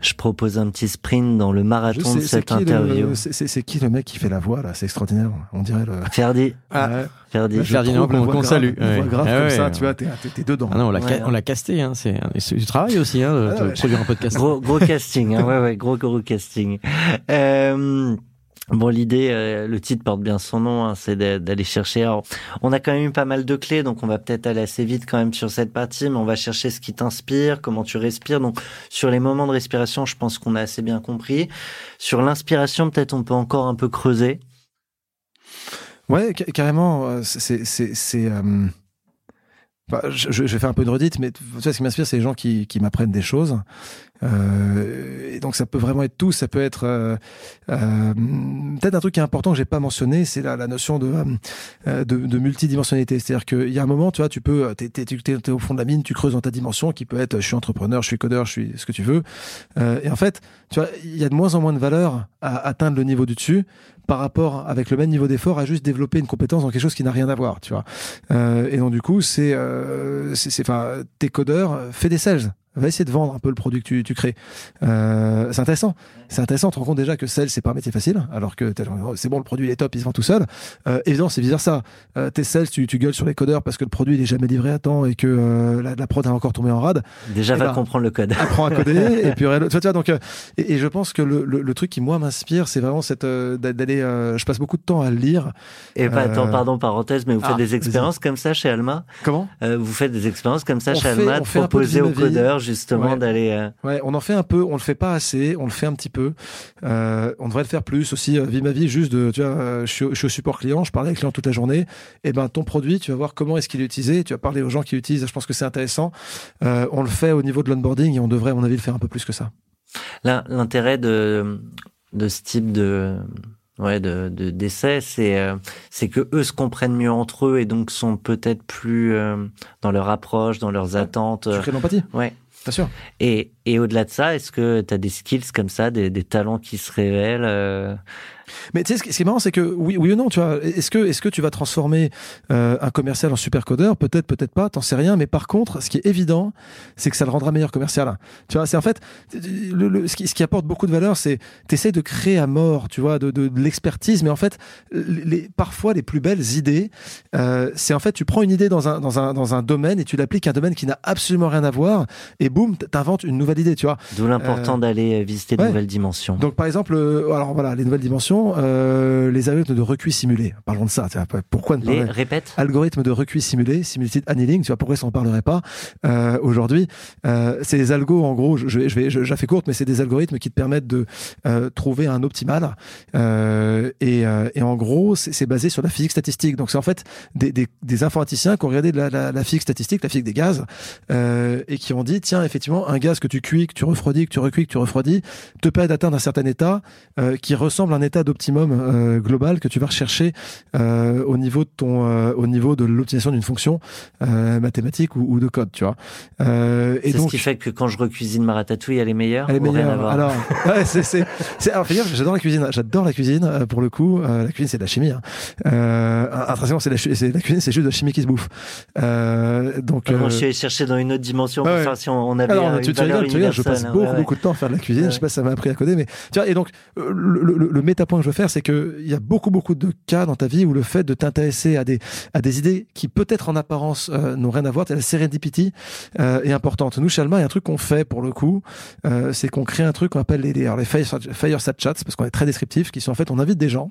Je propose un petit sprint dans le marathon sais- de cette interview. c'est- C'est c'est qui le mec qui fait la voix là? C'est extraordinaire. On dirait le. Ferdi, Ah. Ouais. Ferdi. Ferdinand qu'on- salue. une voix Ouais. grave Ah comme ouais. ça, tu vois, t'es dedans. Ah non, on l'a, Ouais, casté, hein, c'est, du travail aussi, hein, de, Ah de ouais. produire un podcast. Gros, gros casting, hein, ouais, ouais, gros, gros casting. Euh, Bon, l'idée, euh, le titre porte bien son nom, hein, c'est d'a- d'aller chercher. Alors, on a quand même eu pas mal de clés, donc on va peut-être aller assez vite quand même sur cette partie, mais on va chercher ce qui t'inspire, comment tu respires. Donc, sur les moments de respiration, je pense qu'on a assez bien compris. Sur l'inspiration, peut-être on peut encore un peu creuser. Ouais, ca- carrément. euh, c'est. euh, bah, je, je vais faire un peu de redite, mais tu vois, ce qui m'inspire, c'est les gens qui, qui m'apprennent des choses. Euh, et donc, ça peut vraiment être tout. Ça peut être euh, euh, peut-être un truc qui est important que j'ai pas mentionné, c'est la, la notion de, euh, de, de multidimensionnalité. C'est-à-dire qu'il y a un moment, tu vois, tu peux, t'es, t'es- t'es au fond de la mine, tu creuses dans ta dimension, qui peut être, je suis entrepreneur, je suis codeur, je suis ce que tu veux. Euh, et en fait, tu vois, il y a de moins en moins de valeur à atteindre le niveau du dessus par rapport avec le même niveau d'effort à juste développer une compétence dans quelque chose qui n'a rien à voir, tu vois. Euh, et donc du coup, c'est, euh, c'est, enfin, t'es codeur, fais des sales. Va essayer de vendre un peu le produit que tu, tu crées. Euh, c'est intéressant. C'est intéressant. Tu te rends compte déjà que sales, c'est pas un métier facile, alors que oh, c'est bon, le produit il est top, il se vend tout seul. Euh, évidemment, c'est vice versa. Euh, tes sales, tu, tu gueules sur les codeurs parce que le produit il est jamais livré à temps et que euh, la, la prod a encore tombé en rade. Déjà, Eh va ben, comprendre le code. apprends à coder et puis tu vois, tu vois, donc euh, et, et je pense que le, le, le truc qui moi m'inspire c'est vraiment cette euh, d'a- d'aller euh, je passe beaucoup de temps à le lire Et pas, attends, pardon, parenthèse, mais vous ah, faites des expériences comme ça chez Alma? Comment? Euh, Vous faites des expériences comme ça On chez fait- Alma, on de proposer aux codeurs justement Ouais. d'aller... euh, ouais on en fait un peu on le fait pas assez on le fait un petit peu euh, on devrait le faire plus aussi. Euh, vie ma vie juste de tu vois euh, je, suis, au- je suis au support client je parle avec les clients toute la journée. Et ben ton produit tu vas voir comment est-ce qu'il est utilisé. Tu vas parler aux gens qui l'utilisent. Je pense que c'est intéressant. Euh, on le fait au niveau de l'onboarding et on devrait à mon avis le faire un peu plus que ça. Là, l'intérêt de, de ce type de ouais de de- d'essai, c'est euh, c'est que eux se comprennent mieux entre eux et donc sont peut-être plus euh, dans leur approche, dans leurs attentes. tu crées de l'empathie. Ouais. Et et au-delà de ça, est-ce que tu as des skills comme ça, des, des talents qui se révèlent euh, Mais tu sais, ce qui est marrant, c'est que oui, oui ou non, tu vois. Est-ce que, est-ce que tu vas transformer euh, un commercial en super codeur Peut-être, peut-être pas. T'en sais rien. Mais par contre, ce qui est évident, c'est que ça le rendra meilleur commercial. Tu vois, c'est en fait le, le- ce, qui, ce qui apporte beaucoup de valeur, c'est t'essayes de créer à mort, tu vois, de, de, de l'expertise. Mais en fait, les, parfois les plus belles idées, euh, c'est en fait tu prends une idée dans un dans un dans un domaine et tu l'appliques à un domaine qui n'a absolument rien à voir et boum, t'inventes une nouvelle idée, tu vois. D'où l'important Euh, d'aller visiter de ouais. nouvelles dimensions. Donc par exemple, alors voilà, les nouvelles dimensions, euh, les algorithmes de recuit simulé. Parlons de ça. Pourquoi ne Les répète. Algorithmes de recuit simulé, simulated annealing, tu vois pourquoi ça en parlerait pas euh, aujourd'hui euh, C'est des algos en gros, je, je vais, je la fais courte, mais c'est des algorithmes qui te permettent de trouver un optimal. Et, et en gros, c'est basé sur la physique statistique. Donc c'est en fait des, des, des informaticiens qui ont regardé de la, la, la physique statistique, la physique des gaz, et qui ont dit tiens effectivement un gaz que tu cuis, que tu refroidis, que tu recuis, que tu refroidis, te permet d'atteindre un certain état qui ressemble à un état d'optimum euh, global que tu vas rechercher euh, au niveau de ton, euh, au niveau de l'optimisation d'une fonction mathématique ou, ou de code, tu vois. Et C'est donc ce qui fait que quand je recuisine ma ratatouille, elle est meilleure. elle est meilleure. Alors, ouais, c'est, c'est, c'est, alors, j'adore la cuisine. J'adore la cuisine. pour le coup, la cuisine, c'est de la chimie. Hein. Euh, intrinsèquement, c'est, la, chi- c'est la cuisine, c'est juste de la chimie qui se bouffe. Euh, donc, euh, je suis allé chercher dans une autre dimension pour savoir si on avait alors, tu, une tu valeur rigoles, tu rigoles, je passe beaucoup, ouais, ouais. beaucoup de temps à faire de la cuisine. Je sais pas si ça m'a appris à coder, mais tu vois, et donc, le, le, le que je veux faire, c'est que il y a beaucoup, beaucoup de cas dans ta vie où le fait de t'intéresser à des, à des idées qui peut-être en apparence euh, n'ont rien à voir, la serendipity euh, est importante. Nous, chez Alma, il y a un truc qu'on fait pour le coup, euh, c'est qu'on crée un truc qu'on appelle les, les, alors les fire, fireside chats, parce qu'on est très descriptif, qui sont en fait, on invite des gens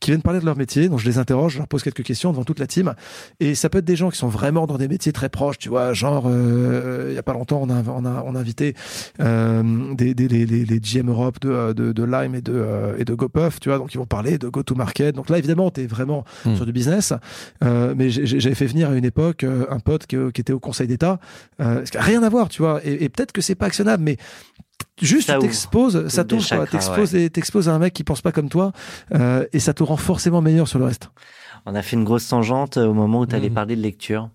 qui viennent parler de leur métier, donc je les interroge, je leur pose quelques questions devant toute la team, et ça peut être des gens qui sont vraiment dans des métiers très proches, tu vois, genre, euh, il y a pas longtemps, on a, on a, on a invité euh, des, des, les, les, GM Europe de, de, de Lime et de, et de GoPuff, tu vois, donc ils vont parler de go-to-market. Donc là, évidemment, tu es vraiment Hmm. sur du business, euh, mais j'avais fait venir à une époque euh, un pote qui, qui était au Conseil d'État, euh, ce qui a rien à voir, tu vois, et, et peut-être que c'est pas actionnable, mais juste Ça t'exposes, ça t'ouvre, et- t'exposes à un mec qui pense pas comme toi, euh, et ça te rend forcément meilleur sur le reste. On a fait une grosse tangente au moment où tu allais Mhm. parler de lecture.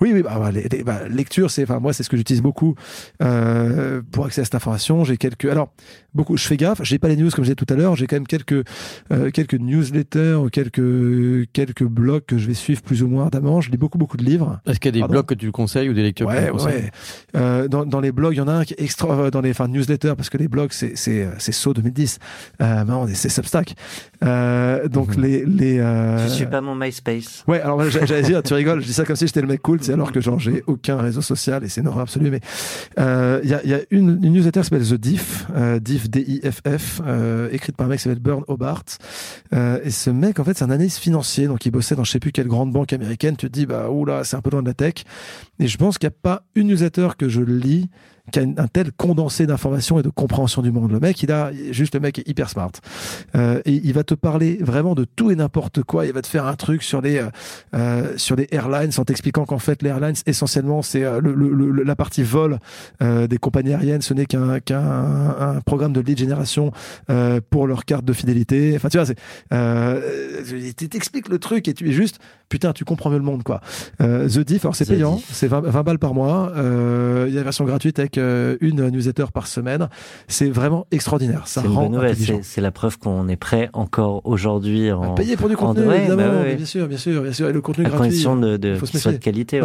Oui, oui, bah, bah, les, les- bah, lecture, c'est, enfin, moi, c'est ce que j'utilise beaucoup euh, pour accéder à cette information. J'ai quelques, alors, beaucoup, je fais gaffe. J'ai pas les news comme je disais tout à l'heure. J'ai quand même quelques, euh, quelques newsletters ou quelques, quelques blogs que je vais suivre plus ou moins ardemment. Je lis beaucoup, beaucoup de livres. Est-ce qu'il y a des Pardon blogs que tu conseilles ou des lectures que tu conseilles? ouais. Euh, dans, dans les blogs, il y en a un qui est extra, euh, dans les, enfin, newsletters, parce que les blogs, c'est, c'est, euh, c'est SO 2010. Euh, non, c'est Substack. Euh, donc, Mhm. les, les, euh, Je suis pas mon MySpace. Ouais, alors j'allais dire, tu rigoles, je dis ça comme si j'étais le mec cool, alors que genre j'ai aucun réseau social et c'est une horreur absolue. Mais euh, il y, a, y a une, une newsletter qui s'appelle The Diff, euh, Diff D-I-F-F, euh, écrite par un mec qui s'appelle Burn Hobart. Euh, et ce mec, en fait, c'est un analyste financier, donc il bossait dans je sais plus quelle grande banque américaine. Tu te dis, bah oula, c'est un peu loin de la tech. Et je pense qu'il n'y a pas une newsletter que je lis qui a un tel condensé d'informations et de compréhension du monde. Le mec, il a juste le mec est hyper smart. Euh, et il va te parler vraiment de tout et n'importe quoi. Il va te faire un truc sur les euh, euh sur les airlines en t'expliquant qu'en fait les airlines essentiellement c'est le, le, la partie vol des compagnies aériennes. Ce n'est qu'un qu'un un programme de lead génération pour leur carte de fidélité. Enfin tu vois, il t'explique le truc et tu es juste putain tu comprends mieux le monde quoi. The Diff, alors c'est payant, c'est 20, 20, balles par mois. Il y a une version gratuite avec une newsletter par semaine. C'est vraiment extraordinaire. Ça c'est rend C'est la preuve qu'on est prêt encore aujourd'hui en payer pour du contenu, ouais, évidemment, bah ouais. bien sûr, bien sûr, bien sûr. Et le contenu à gratuit. condition de, de faut se soit de qualité.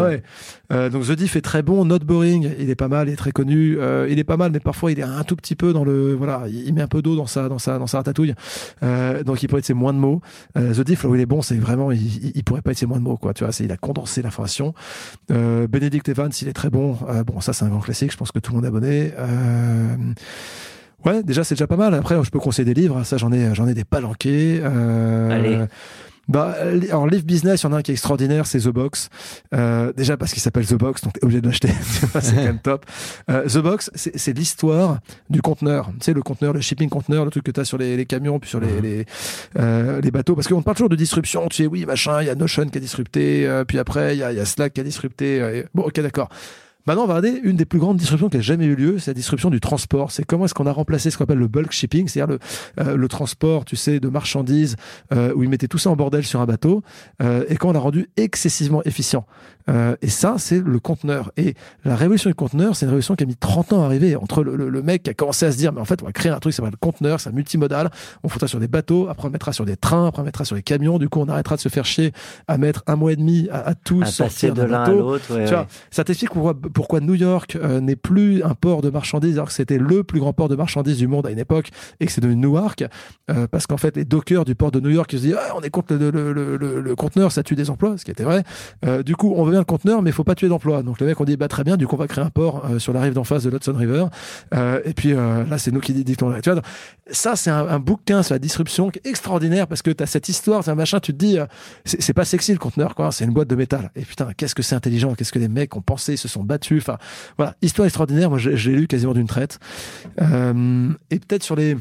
Euh, donc The Diff est très bon, Not Boring, il est pas mal, il est très connu, euh, il est pas mal, mais parfois il est un tout petit peu dans le, voilà, il met un peu d'eau dans sa, dans sa, dans sa ratatouille. Euh, donc il pourrait être ses moins de mots. Euh, The Diff là où il est bon, c'est vraiment, il, il, pourrait pas être ses moins de mots, quoi. Tu vois, il a condensé l'information. Euh, Benedict Evans, il est très bon. Euh, bon, ça c'est un grand classique, je pense que tout le monde abonné. Euh, Ouais, déjà c'est déjà pas mal. Après, je peux conseiller des livres. Ça, j'en ai, j'en ai des palanqués. Euh, Allez. Bah, alors Live Business, il y en a un qui est extraordinaire, c'est The Box. Euh, déjà parce qu'il s'appelle The Box, donc t'es obligé de l'acheter. c'est quand même top. Euh, The Box, c'est l'histoire du conteneur. Tu sais, le conteneur, le shipping conteneur, le truc que t'as sur les, les camions, puis sur les les, euh, les bateaux. Parce qu'on parle toujours de disruption. Tu sais, oui, machin, il y a Notion qui a disrupté, puis après il y a, il y a Slack qui a disrupté. et- bon, ok, d'accord. Maintenant, on va regarder une des plus grandes disruptions qui a jamais eu lieu, c'est la disruption du transport. C'est comment est-ce qu'on a remplacé ce qu'on appelle le bulk shipping, c'est-à-dire le, euh, le transport, tu sais, de marchandises, euh, où ils mettaient tout ça en bordel sur un bateau, euh, et qu'on l'a rendu excessivement efficient. Euh, et ça, c'est le conteneur. Et la révolution du conteneur, c'est une révolution qui a mis 30 ans à arriver. Entre le, le, le mec qui a commencé à se dire, mais en fait, on va créer un truc, ça va le conteneur, c'est un multimodal. On foutra sur des bateaux, après on mettra sur des trains, après on mettra sur les camions. Du coup, on arrêtera de se faire chier à mettre un mois et demi à, à tous À passer sortir de l'un à l'autre. Ouais, Tu vois, ouais. ça t'explique pourquoi, pourquoi New York euh, n'est plus un port de marchandises alors que c'était le plus grand port de marchandises du monde à une époque et que c'est devenu Newark euh, parce qu'en fait les dockers du port de New York ils se disent ah, on est contre le, le, le, le, le conteneur ça tue des emplois ce qui était vrai euh, du coup on veut bien le conteneur mais il faut pas tuer d'emplois donc les mecs ont dit bah très bien du coup on va créer un port euh, sur la rive d'en face de l'Hudson River euh, et puis euh, là c'est nous qui dictons tu vois donc, ça c'est un, un bouquin sur la disruption qui est extraordinaire parce que tu as cette histoire c'est un machin tu te dis euh, c'est pas sexy le conteneur quoi c'est une boîte de métal et putain qu'est-ce que c'est intelligent qu'est-ce que les mecs ont pensé ils se sont battus enfin voilà histoire extraordinaire moi l'ai lu quasiment d'une traite euh, et peut-être sur les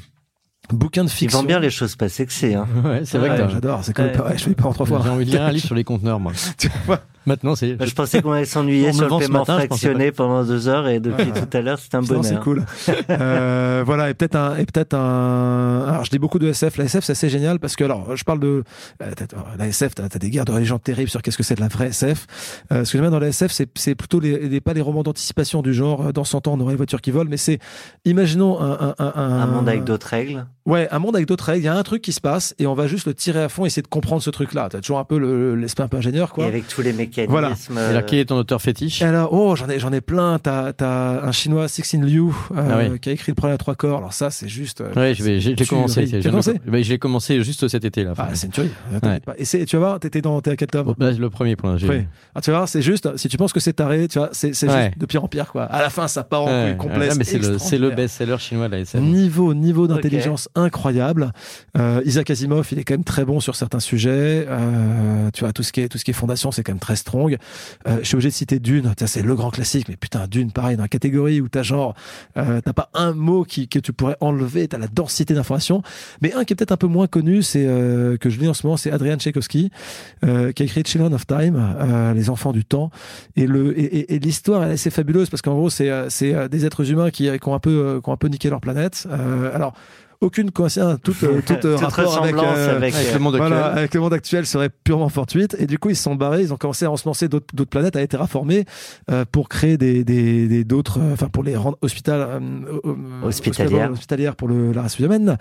bouquins de Ils fiction vendent bien les choses pas sexy. Hein. Ouais, c'est vrai Ouais, que j'adore c'est comme Ouais. ouais, je fais pas en trois fois j'ai envie de lire un livre sur les conteneurs, moi. Tu vois Maintenant, c'est. Bah, je pensais qu'on allait s'ennuyer sur le paiement matin, fractionné pendant deux heures et depuis Ouais. tout à l'heure, c'est un Non, c'est bonheur. cool. euh, voilà, et peut-être un, et peut-être un. Alors, je dis beaucoup de SF. La SF, c'est assez génial parce que, alors, je parle de euh, la SF. T'as as des guerres de religion terribles sur qu'est-ce que c'est de la vraie SF. Euh, ce que j'aime bien dans la SF, c'est c'est plutôt les, les- pas les romans d'anticipation du genre. euh, Dans 100 ans, on aurait les voitures qui volent, mais c'est, imaginons un, un, un, Un monde avec d'autres règles. Ouais, un monde avec d'autres règles. Il y a un truc qui se passe et on va juste le tirer à fond, et essayer de comprendre ce truc-là. T'as toujours un peu le- l'esprit un peu ingénieur, quoi. Et avec tous les mécanismes. Voilà. euh, Et alors, quel est ton auteur fétiche? Alors, oh, j'en ai, j'en ai plein. T'as, t'as un chinois, Sixin Liu, euh, Ah oui. qui a écrit le premier à trois corps. Alors ça, c'est juste. euh, Ouais, je vais, j'ai j'ai commencé. j'ai- commencé Je l'ai commencé juste cet été, là. Ah, c'est une tuerie. Et c'est, tu vas voir, t'étais dans, t'es à quel tome Bon, bah, le premier pour l'instant. j'ai-. Ah, tu vas voir, c'est juste, si tu penses que c'est taré, tu vois, c'est, c'est Ouais. juste de pire en pire, quoi. À la fin, ça part en Ouais, couille complet. ouais, mais c'est le, c'est le best-seller chinois de la SF. Niveau, niveau d'intelligence incroyable. Euh, Isaac Asimov, il est quand même très bon sur certains sujets. Euh, tu vois, tout ce qui est, tout ce qui est fondation, c'est quand même très strong. Euh, je suis obligé de citer Dune. C'est le grand classique. Mais putain, Dune, pareil, dans la catégorie où t'as genre, euh, t'as pas un mot qui, que tu pourrais enlever. T'as la densité d'informations. Mais un qui est peut-être un peu moins connu, c'est, euh, que je lis en ce moment, c'est Adrian Tchaikovsky, euh, qui a écrit Children of Time, euh, les enfants du temps. Et le, et, et- et l'histoire, elle est assez fabuleuse parce qu'en gros, c'est, euh, c'est des êtres humains qui, qui ont un peu, qui ont un peu niqué leur planète. Alors, aucune coïncidence, toute, euh, toute, euh, rapport avec, euh, avec, Avec euh, le monde voilà, actuel. avec le monde actuel serait purement fortuite. Et du coup, ils se sont barrés, ils ont commencé à ensemencer d'autres d'autres planètes, à être terraformées euh, pour créer des des des- d'autres, euh, enfin pour les rendre hospital, euh, euh, Hospitalières. hospitalières pour le, la race humaine.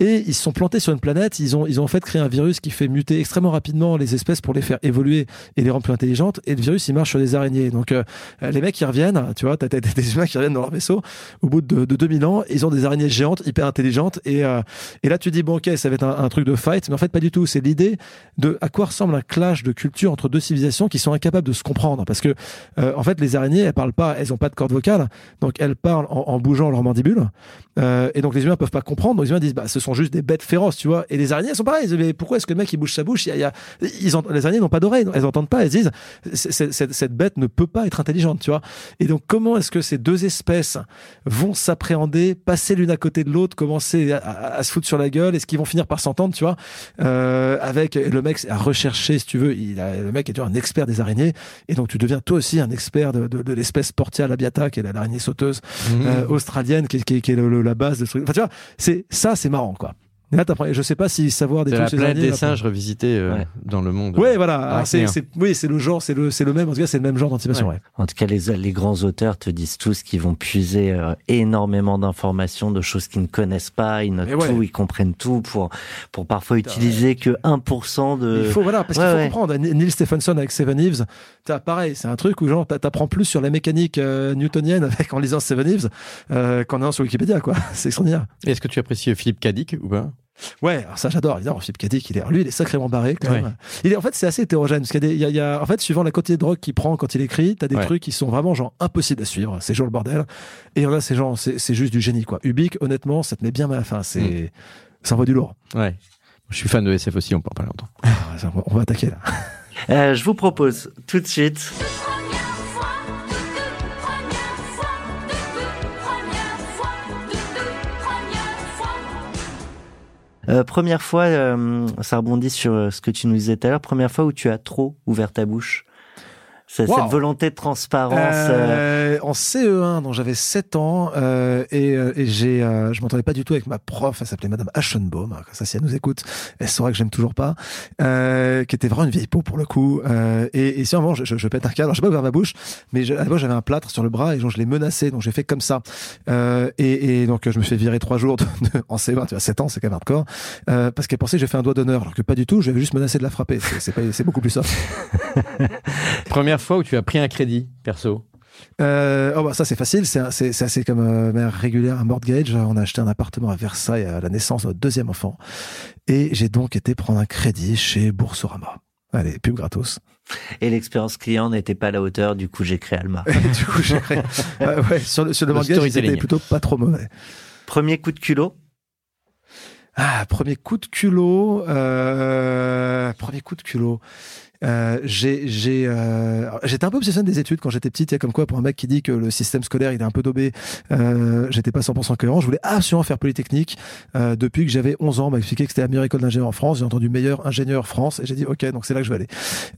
Et ils se sont plantés sur une planète. Ils ont ils ont en fait créé un virus qui fait muter extrêmement rapidement les espèces pour les faire évoluer et les rendre plus intelligentes. Et le virus, il marche sur des araignées. Donc euh, les mecs qui reviennent, tu vois, t'as t'as des humains qui reviennent dans leur vaisseau au bout de, de 2000 ans, ils ont des araignées géantes hyper intelligentes Et, euh, et là, tu dis, bon, ok, ça va être un, truc de fight, mais en fait, pas du tout. C'est l'idée de à quoi ressemble un clash de culture entre deux civilisations qui sont incapables de se comprendre. Parce que, euh, en fait, les araignées, elles parlent pas, elles ont pas de corde vocale, donc elles parlent en, bougeant leur mandibule. Euh, et donc, les humains peuvent pas comprendre. Donc, les humains disent, bah, ce sont juste des bêtes féroces, tu vois. Et les araignées, elles sont pareilles. Mais pourquoi est-ce que le mec, il bouge sa bouche? Y a, les araignées n'ont pas d'oreilles, elles entendent pas, elles disent, cette, bête ne peut pas être intelligente, tu vois. Et donc, comment est-ce que ces deux espèces vont s'appréhender, passer l'une à côté de l'autre, commencer à- à se foutre sur la gueule, est-ce qu'ils vont finir par s'entendre, tu vois, euh, avec le mec à rechercher, si tu veux, il a, le mec est un expert des araignées, et donc tu deviens toi aussi un expert de, de, de l'espèce Portia labiata, qui est la- l'araignée sauteuse Mmh. euh, australienne, qui, est- qui, est- qui est le- le- la base de ce truc. Enfin, tu vois, c'est ça, c'est marrant, quoi. Là, je sais pas si savoir des C'est trucs la sur les planète des singes revisitée euh, Ouais. dans le monde. Ouais, voilà. C'est, c'est, oui, c'est le genre, c'est le, c'est le même. En tout cas, c'est le même genre d'anticipation. Ouais. En tout cas, les, les grands auteurs te disent tous qu'ils vont puiser euh, énormément d'informations, de choses qu'ils ne connaissent pas, ils notent tout, ils comprennent tout pour, pour parfois utiliser que 1% de... Il faut voilà parce ouais, qu'il faut ouais. comprendre. Neil Stephenson avec Seven Eves, t'as pareil, c'est un truc où genre t'a- t'apprends plus sur la mécanique euh, newtonienne avec en lisant Seven Eves euh, qu'en allant sur Wikipédia quoi. C'est extraordinaire. Est-ce que tu apprécies Philippe Cadic ou pas? Ouais, alors ça j'adore. Évidemment, Philippe Cadic, il est, lui, il est sacrément barré quand Ouais. même. Il est, en fait, c'est assez hétérogène parce qu'il y a y y en fait, suivant la quantité de drogue qu'il prend quand il écrit, t'as des Ouais. trucs qui sont vraiment genre impossibles à suivre. C'est genre le bordel. Et il y en a, c'est genre, c'est c'est juste du génie quoi. Ubik, honnêtement, ça te met bien mal. Enfin, c'est, Mm. ça envoie du lourd. Ouais. Je suis fan de SF aussi, on peut en parler longtemps. Ah, ça, on va- on va attaquer là. Euh, je vous propose tout de suite Euh, première fois, euh, ça rebondit sur euh, ce que tu nous disais tout à l'heure, première fois où tu as trop ouvert ta bouche. Wow. Cette volonté de transparence. euh, Euh, en CE1, donc j'avais 7 ans euh, et, euh, et j'ai, euh, je m'entendais pas du tout avec ma prof. Elle s'appelait Madame Aschenbaum. Alors, Ça, si elle nous écoute, elle saura que j'aime toujours pas. Euh, qui était vraiment une vieille peau pour le coup. Euh, et, et si un moment je, je, je pète un câble, alors j'ai pas ouvert ma bouche, mais je, à la j'avais un plâtre sur le bras et genre je l'ai menacé, donc j'ai fait comme ça. Euh, et, et donc je me suis fait virer trois jours de, de- en CE1. Tu vois, 7 ans, c'est quand même hardcore. Euh, parce qu'elle pensait que j'ai fait un doigt d'honneur, alors que pas du tout. J'avais juste menacé de la frapper. C'est, c'est, pas- c'est beaucoup plus soft. Première fois où tu as pris un crédit, perso. Euh, oh bah ça c'est facile, c'est assez comme euh, manière régulière un mortgage. On a acheté un appartement à Versailles à la naissance de notre deuxième enfant, et j'ai donc été prendre un crédit chez Boursorama. Allez, pub gratos. Et l'expérience client n'était pas à la hauteur, du coup j'ai créé Alma. Du coup j'ai créé- Euh, ouais, sur le sur le, Le mortgage c'était plutôt pas trop mauvais. Premier coup de culot Ah premier coup de culot, euh, premier coup de culot. Euh, euh, j'étais un peu obsessionné des études quand j'étais petit. Il y a comme quoi pour un mec qui dit que le système scolaire il est un peu daubé, euh, j'étais pas 100% cohérent. Je voulais absolument faire polytechnique. Euh, depuis que j'avais 11 ans, m'a expliqué que c'était la meilleure école d'ingénieur en France. J'ai entendu meilleur ingénieur France et j'ai dit ok donc c'est là que je vais aller.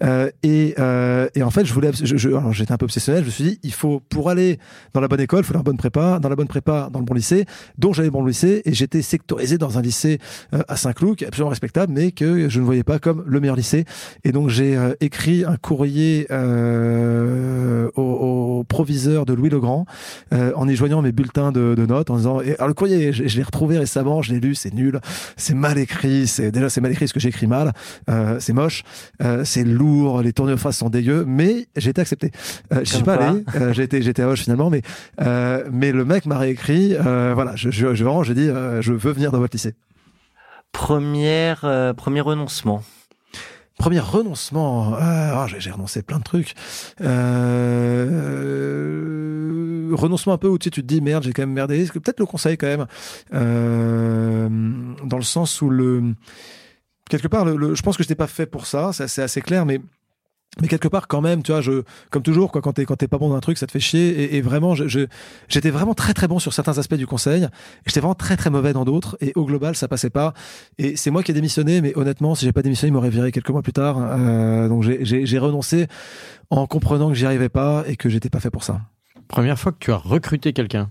Euh, et euh, et en fait je voulais abs- je, je- j'étais un peu obsessionnel. Je me suis dit il faut pour aller dans la bonne école, il faut la bonne prépa, dans la bonne prépa, dans le bon lycée. Donc j'allais dans le bon lycée et j'étais sectorisé dans un lycée euh, à Saint-Cloud qui est absolument respectable, mais que je ne voyais pas comme le meilleur lycée. Et donc j'ai euh, écrit un courrier euh, au, au proviseur de Louis Legrand euh, en y joignant mes bulletins de, de notes en disant et, alors le courrier je, je l'ai retrouvé récemment, je l'ai lu, c'est nul, c'est mal écrit, c'est déjà c'est mal écrit ce que j'ai écrit mal, euh, c'est moche, euh, c'est lourd, les tournures phrases sont dégueux, mais j'ai été accepté. Je suis pas allé, été j'étais à Hoche finalement, mais mais le mec m'a réécrit, voilà, je, je, je vraiment j'ai dit je veux venir dans votre lycée. Première, premier renoncement. Premier renoncement. Ah, j'ai renoncé plein de trucs. Euh, renoncement un peu où tu, sais, tu te dis merde, j'ai quand même merdé. Peut-être le conseil quand même. Euh, dans le sens où le quelque part, je pense que je n'étais pas fait pour ça. C'est assez clair, mais mais quelque part quand même, tu vois, je comme toujours, quoi, quand t'es quand t'es pas bon dans un truc, ça te fait chier. Et, vraiment, je- je- j'étais vraiment très très bon sur certains aspects du conseil. J'étais vraiment très très mauvais dans d'autres. Et au global, ça passait pas. Et c'est moi qui ai démissionné, mais honnêtement, si j'ai pas démissionné, il m'aurait viré quelques mois plus tard. Euh, donc j'ai renoncé en comprenant que j'y arrivais pas et que j'étais pas fait pour ça. Première fois que tu as recruté quelqu'un.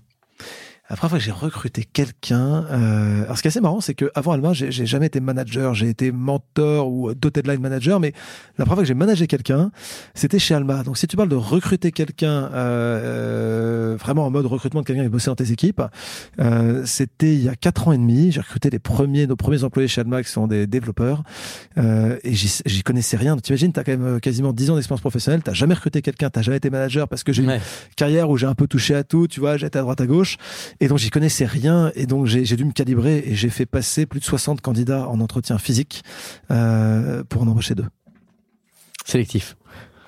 La première fois que j'ai recruté quelqu'un, euh, alors ce qui est assez marrant, c'est que avant Alma, j'ai j'ai jamais été manager, j'ai été mentor ou dotted line manager, mais la première fois que j'ai managé quelqu'un, c'était chez Alma. Donc si tu parles de recruter quelqu'un, euh, euh, vraiment en mode recrutement de quelqu'un qui bossait dans tes équipes, euh, c'était il y a quatre ans et demi. J'ai recruté les premiers, nos premiers employés chez Alma qui sont des développeurs, euh, et j'y j'y connaissais rien. Tu imagines, t'as quand même euh, quasiment 10 ans d'expérience professionnelle, t'as jamais recruté quelqu'un, t'as jamais été manager parce que j'ai une carrière où j'ai un peu touché à tout, tu vois, j'étais à droite à gauche. Et donc j'y connaissais rien et donc j'ai dû me calibrer et j'ai fait passer plus de 60 candidats en entretien physique euh, pour en embaucher deux. Sélectif.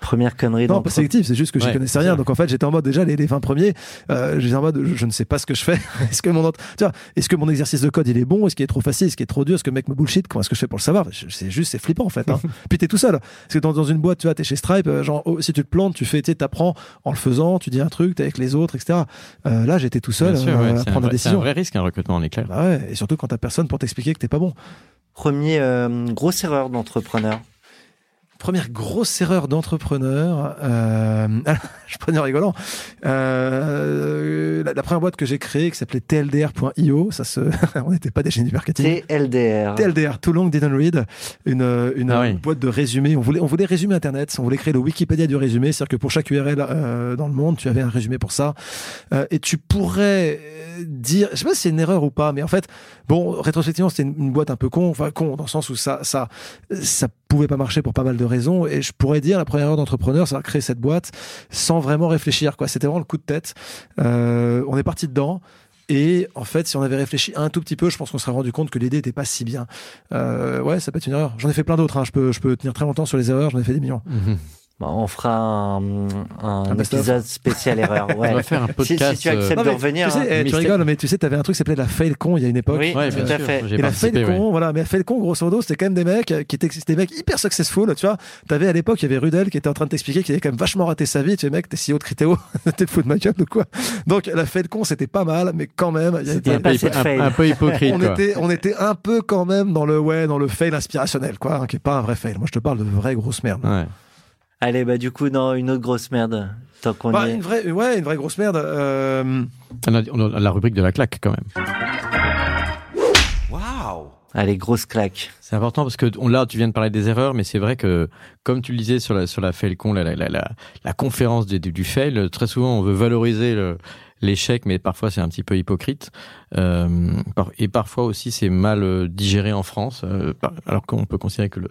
Première connerie. Non, pas sélectif, c'est juste que j'y Ouais, connaissais rien. Donc en fait, j'étais en mode déjà les, les 20 premiers, euh, j'étais en mode je ne sais pas ce que je fais. est-ce que mon ent- tu vois, est-ce que mon exercice de code il est bon, est-ce qu'il est trop facile, est-ce qu'il est trop dur, est-ce que le mec me bullshit, comment est-ce que je fais pour le savoir? Je- C'est juste c'est flippant en fait. Hein. Puis t'es tout seul. Parce que dans, dans une boîte, tu vois, t'es chez Stripe, euh, genre oh, si tu te plantes, tu fais, tu sais, t'apprends en le faisant, tu dis un truc, t'es avec les autres, etc. Euh, là, j'étais tout seul Bien sûr, euh, ouais, à prendre la vrai- c'est un décision. vrai risque, un recrutement, on est clair. Bah ouais, et surtout quand t'as personne pour t'expliquer que t'es pas bon. Premier euh, grosse erreur d'entrepreneur. Première grosse erreur d'entrepreneur, euh, je prenais en rigolant. Euh, la, la première boîte que j'ai créée qui s'appelait TLDR.io, ça se, on n'était pas des génies du marketing. TLDR. TLDR, Too Long Didn't Read, une, une Ah oui. boîte de résumé. On voulait, on voulait résumer Internet, on voulait créer le Wikipédia du résumé, c'est-à-dire que pour chaque URL euh, dans le monde, tu avais un résumé pour ça. Euh, et tu pourrais dire, je sais pas si c'est une erreur ou pas, mais en fait, bon, rétrospectivement, c'était une, une boîte un peu con, enfin con dans le sens où ça, ça, ça pouvait pas marcher pour pas mal de raisons. Et je pourrais dire la première erreur d'entrepreneur, c'est de créer cette boîte sans vraiment réfléchir. Quoi, c'était vraiment le coup de tête. Euh, on est parti dedans. Et en fait, si on avait réfléchi un tout petit peu, je pense qu'on serait rendu compte que l'idée n'était pas si bien. Euh, ouais, ça peut être une erreur. J'en ai fait plein d'autres. Hein. Je peux, je peux tenir très longtemps sur les erreurs. J'en ai fait des millions. Mhm. Bah, on fera un, un épisode spécial erreur. Ouais. On va faire un Si, podcast. si tu acceptes Non, de revenir. tu sais, hein. tu rigoles, mais tu sais, t'avais un truc qui s'appelait la fail-con il y a une époque. Oui, Ouais, tout bien à sûr, fait. Et la fail ouais. con, voilà, mais la fail con, grosso modo, c'était quand même des mecs qui étaient, des mecs hyper successful, tu vois. T'avais à l'époque, il y avait Rudel qui était en train de t'expliquer qu'il avait quand même vachement raté sa vie. Tu sais, mec, t'es CEO de Criteo, t'es le fou de ma gueule ou quoi. Donc, la fail con, c'était pas mal, mais quand même, il y avait C'était Un fail. un, un peu hypocrite, on quoi. était, on était un peu quand même dans le, ouais, dans le fail inspirationnel, quoi, hein, qui est pas un vrai fail. Moi, je te parle de vraie grosse merde. Ouais. Allez, bah du coup, dans une autre grosse merde. Tant qu'on Bah, est. une vraie, ouais, une vraie grosse merde. Euh, On a, on a la rubrique de la claque, quand même. Waouh Allez, grosse claque. C'est important parce que on, là, tu viens de parler des erreurs, mais c'est vrai que, comme tu le disais sur la, sur la Failcon, la, la, la, la, la conférence du, du, du fail, très souvent, on veut valoriser le, l'échec, mais parfois c'est un petit peu hypocrite. Euh, et parfois aussi c'est mal euh, digéré en France, euh, alors qu'on peut considérer que le,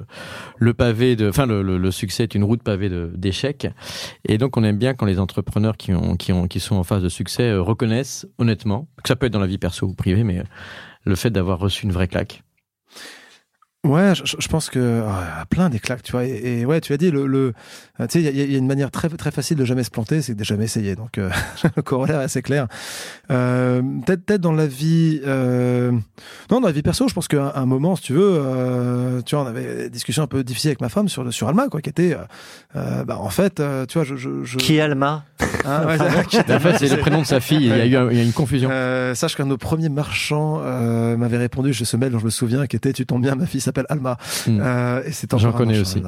le pavé de, enfin le, le, le succès est une route pavée d'échecs. Et donc on aime bien quand les entrepreneurs qui ont, qui ont, qui sont en phase de succès euh, reconnaissent honnêtement, que ça peut être dans la vie perso ou privée, mais euh, le fait d'avoir reçu une vraie claque. Ouais, je, je pense que ah, plein des claques, tu vois. Et, et ouais, tu as dit le, le tu sais, il y, a- il y a une manière très très facile de jamais se planter, c'est de jamais essayer. Donc euh, le corollaire est assez clair. Euh, peut-être peut-être dans la vie, euh, non, dans la vie perso, je pense qu'à un moment, si tu veux, euh, tu vois, on avait des discussions un peu difficiles avec ma femme sur sur Alma, quoi, qui était, euh, euh, bah en fait, euh, tu vois, je, je, je Qui est Alma? Hein, ouais, c'est- qui était- En fait, c'est le prénom de sa fille. Il y a eu un- y a une confusion. euh, sache qu'un de nos premiers marchands euh, m'avait répondu, je ce mail dont je me souviens, qui était Tu tombes bien, ma fille s'appelle Alma. Hmm. Euh, et c'est J'en connais aussi.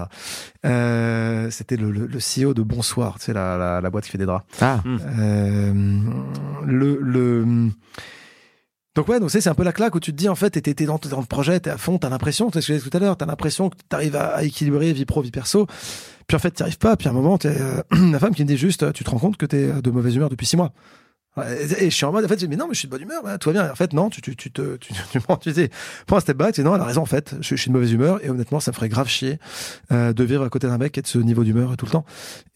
Euh, C'était le, le, le CEO de Bonsoir, tu sais, la, la, la boîte qui fait des draps. Ah, Euh, le, le... Donc ouais, donc c'est un peu la claque où tu te dis en fait, t'es dans, dans le projet, t'es à fond, t'as l'impression, tu sais ce que je disais tout à l'heure, t'as l'impression que t'arrives à, à équilibrer vie pro, vie perso, puis en fait t'y arrives pas, puis à un moment, t'es, euh, la femme qui me dit juste, tu te rends compte que t'es de mauvaise humeur depuis six mois. Et et je suis en mode, en fait, je dis, mais non, mais je suis de bonne humeur, bah, tout va bien. Et en fait, non, tu, tu, tu te, tu, tu, tu dis, prends un step back, tu dis, non, elle a raison, en fait, je, je suis de mauvaise humeur, et honnêtement, ça me ferait grave chier, euh, de vivre à côté d'un mec est de ce niveau d'humeur tout le temps.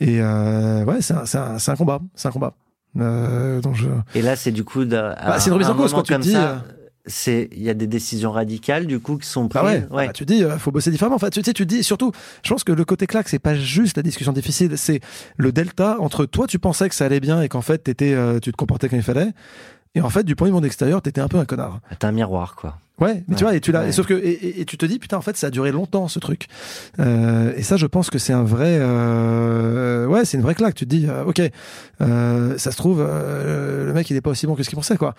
Et, euh, ouais, c'est un, un, un combat, c'est un combat. Euh, donc je, Et là, c'est du coup. Bah, c'est une remise en cause, quand tu te dis, ça, euh, C'est, il y a des décisions radicales du coup qui sont prises. Ah ouais, bah, tu dis, euh, faut bosser différemment. Enfin, tu, tu sais, tu dis, surtout, je pense que le côté claque, c'est pas juste la discussion difficile, c'est le delta entre toi, tu pensais que ça allait bien et qu'en fait, t'étais, euh, tu te comportais comme il fallait. Et en fait, du point de vue monde extérieur, t'étais un peu un connard. T'as un miroir, quoi. Ouais, mais tu Ouais, vois, et tu l'as, ouais. sauf que, et, et- et tu te dis, putain, en fait, ça a duré longtemps, ce truc. Euh, et ça, je pense que c'est un vrai, euh, ouais, c'est une vraie claque. Tu te dis, euh, ok, euh, ça se trouve, euh, le mec, il est pas aussi bon que ce qu'il pensait, quoi.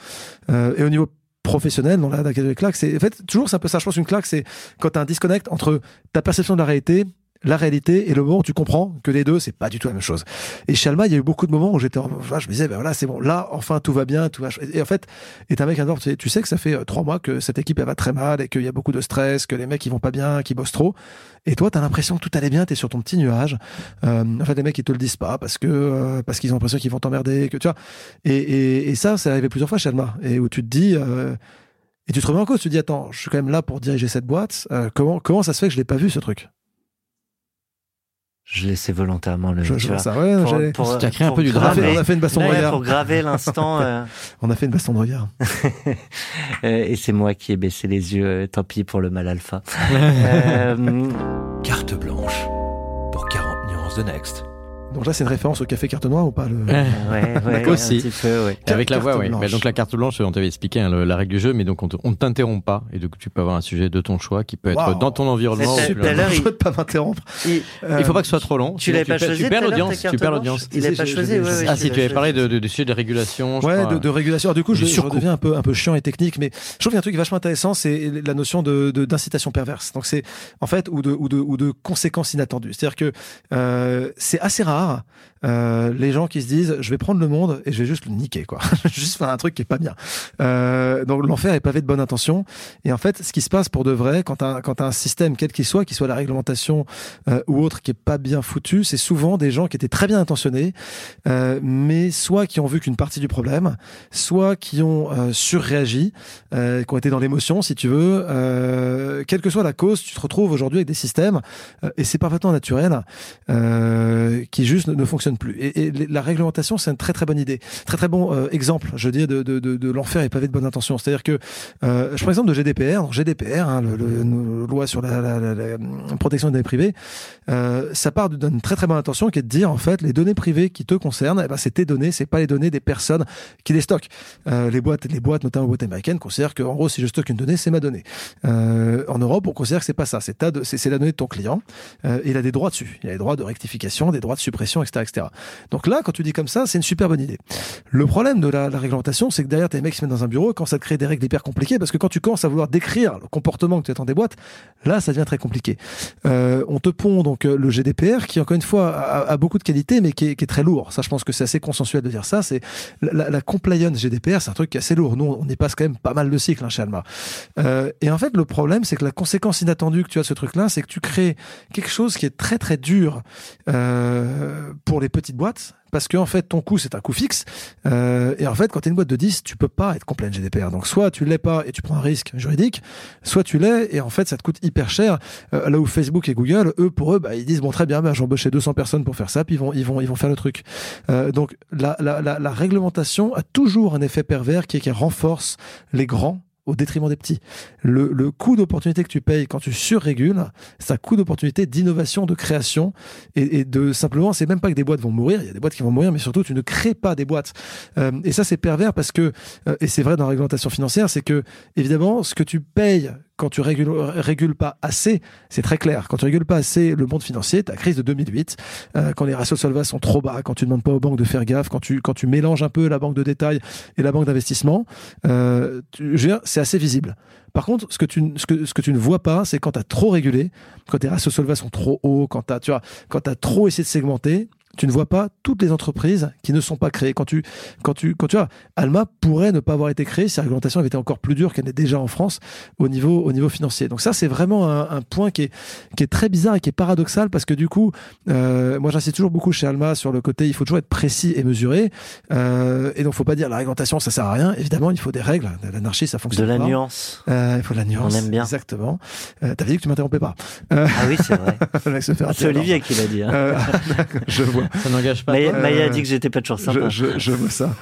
Euh, et au niveau professionnel, dans la, la claque, c'est, en fait, toujours, c'est un peu ça. Je pense une claque, c'est quand t'as un disconnect entre ta perception de la réalité, la réalité et le moment où tu comprends que les deux, c'est pas du tout la même chose. Et chez il y a eu beaucoup de moments où j'étais, en- enfin, je me disais, ben voilà, c'est bon, là, enfin, tout va bien, tout va. Et en fait, et un mec bord, tu sais, tu sais que ça fait euh, trois mois que cette équipe elle va très mal et qu'il y a beaucoup de stress, que les mecs ils vont pas bien, qu'ils bossent trop. Et toi, t'as l'impression que tout allait bien, t'es sur ton petit nuage. Euh, en fait, les mecs ils te le disent pas parce que euh, parce qu'ils ont l'impression qu'ils vont t'emmerder, que tu vois. Et, et, et ça, c'est arrivé plusieurs fois chez et où tu te dis. euh, et tu te remets en cause, tu te dis attends, je suis quand même là pour diriger cette boîte. euh, comment comment ça se fait que je l'ai pas vu ce truc? Je laissais volontairement le. Je, tu je vois ça. Ouais, Pour- j'allais- pour- Tu as créé un pour peu du on, a drame, fait, graver- on a fait une baston de regard. pour graver l'instant. euh, On a fait une baston de regard. et c'est moi qui ai baissé les yeux. euh, tant pis pour le mal alpha. Euh, Carte blanche pour 40 nuances de Next. Donc là, c'est une référence au café carte noire ou pas le... Ouais, ouais, Aussi. un petit peu, ouais. Et Avec la voix, oui. donc la carte blanche, on t'avait expliqué hein, le- la règle du jeu, mais donc on te- on ne t'interrompt pas. Et donc tu peux avoir un sujet de ton choix qui peut être dans ton environnement. C'est Je il- veux pas m'interrompre. Il- Euh, Il faut pas que ce soit trop long. Tu l'avais pas perds- choisi Tu perds l'audience. Tu perds l'audience. Il avait Si, pas si, choisi, Ah si, tu avais parlé de, choisi. de, régulation. Ouais, de, régulation. Du coup, je, Du redeviens un peu, un peu chiant et technique, mais je trouve qu'il y a un truc vachement intéressant, c'est la notion de d'incitation perverse. Donc, c'est en fait ou de ou de ou de conséquences inattendues. C'est-à-dire que euh, c'est assez rare ah, euh, les gens qui se disent je vais prendre le monde et je vais juste le niquer, quoi. juste faire un truc qui est pas bien. Euh, donc, l'enfer est pavé de bonnes intentions. Et en fait, ce qui se passe pour de vrai, quand un quand un système quel qu'il soit, qu'il soit la réglementation euh, ou autre, qui est pas bien foutu, c'est souvent des gens qui étaient très bien intentionnés, mais soit qui ont vu qu'une partie du problème, soit qui ont surréagi, qui ont été dans l'émotion, si tu veux. Quelle que soit la cause, tu te retrouves aujourd'hui avec des systèmes, et c'est parfaitement naturel, qui juste ne, ne fonctionnent plus. Et, la réglementation, c'est une très très bonne idée. Très très bon euh, exemple, je dis, de, de, l'enfer et pavé de bonnes intentions. C'est-à-dire que, euh, je prends l'exemple de GDPR. Donc, GDPR, hein, loi sur la, protection des données privées, euh, ça part d'une très très bonne intention qui est de dire en fait les données privées qui te concernent, eh ben, c'est tes données, c'est pas les données des personnes qui les stockent. Les boîtes, les boîtes notamment les boîtes américaines considèrent que en gros si je stocke une donnée, c'est ma donnée. En Europe, on considère que c'est pas ça, c'est la donnée de ton client. Il a des droits dessus, il a des droits de rectification, des droits de suppression, etc. Donc là, quand tu dis comme ça, c'est une super bonne idée. Le problème de la, réglementation, c'est que derrière, t'as les mecs qui se mettent dans un bureau commencent à te créer des règles hyper compliquées parce que quand tu commences à vouloir décrire le comportement que tu attends des boîtes, là, ça devient très compliqué. Euh, on te pond donc euh, le GDPR qui, encore une fois, a, beaucoup de qualité, mais qui est, très lourd. Ça, je pense que c'est assez consensuel de dire ça. C'est la, compliance GDPR, c'est un truc qui est assez lourd. Nous, on y passe quand même pas mal de cycles hein, chez Alma. Euh, et en fait, le problème, c'est que la conséquence inattendue que tu as de ce truc-là, c'est que tu crées quelque chose qui est très très dur pour les petites boîtes. Parce que en fait, ton coût, c'est un coût fixe. Euh, et en fait, quand tu es une boîte de 10, tu peux pas être compliant GDPR. Donc, soit tu l'es pas et tu prends un risque juridique, soit tu l'es et en fait, ça te coûte hyper cher. Euh, là où Facebook et Google, eux, pour eux, bah, ils disent bon, très bien, bah, j'ai embauché 200 personnes pour faire ça, puis ils vont, ils vont, ils vont faire le truc. Euh, donc, la, la, la, la réglementation a toujours un effet pervers qui est qu'elle renforce les grands au détriment des petits. Le, le coût d'opportunité que tu payes quand tu surrégules, c'est un coût d'opportunité d'innovation, de création et, et de simplement, c'est même pas que des boîtes vont mourir, il y a des boîtes qui vont mourir, mais surtout tu ne crées pas des boîtes. Euh, et ça c'est pervers parce que, euh, et c'est vrai dans la réglementation financière, c'est que évidemment ce que tu payes quand tu régules, pas assez, c'est très clair. Quand tu régules pas assez le monde financier, ta crise de 2008, euh, quand les ratios solvas sont trop bas, quand tu demandes pas aux banques de faire gaffe, quand tu quand tu mélanges un peu la banque de détail et la banque d'investissement, euh, c'est assez visible. Par contre, ce que tu, ne vois pas, c'est quand tu as trop régulé, quand tes ratios solvas sont trop hauts, quand tu as, quand as trop essayé de segmenter, tu ne vois pas toutes les entreprises qui ne sont pas créées. Quand tu, quand tu, quand tu vois, Alma pourrait ne pas avoir été créée si la réglementation avait été encore plus dure qu'elle n'est déjà en France au niveau, au niveau financier. Donc ça, c'est vraiment un, un point qui est, qui est très bizarre et qui est paradoxal parce que du coup, euh, moi j'insiste toujours beaucoup chez Alma sur le côté, il faut toujours être précis et mesuré. Euh, et donc, faut pas dire la réglementation, ça sert à rien. Évidemment, il faut des règles. L'anarchie, ça De fonctionne la pas. nuance. Euh, il faut de la nuance. On aime bien. Exactement. Euh, T'avais dit que tu m'interrompais pas. Euh, Ah oui, c'est vrai. c'est Olivier qui l'a dit. hein. Euh, je vois. Ça n'engage pas. Maya, euh, Maya a dit que j'étais pas toujours sympa. Je, je, je vois ça.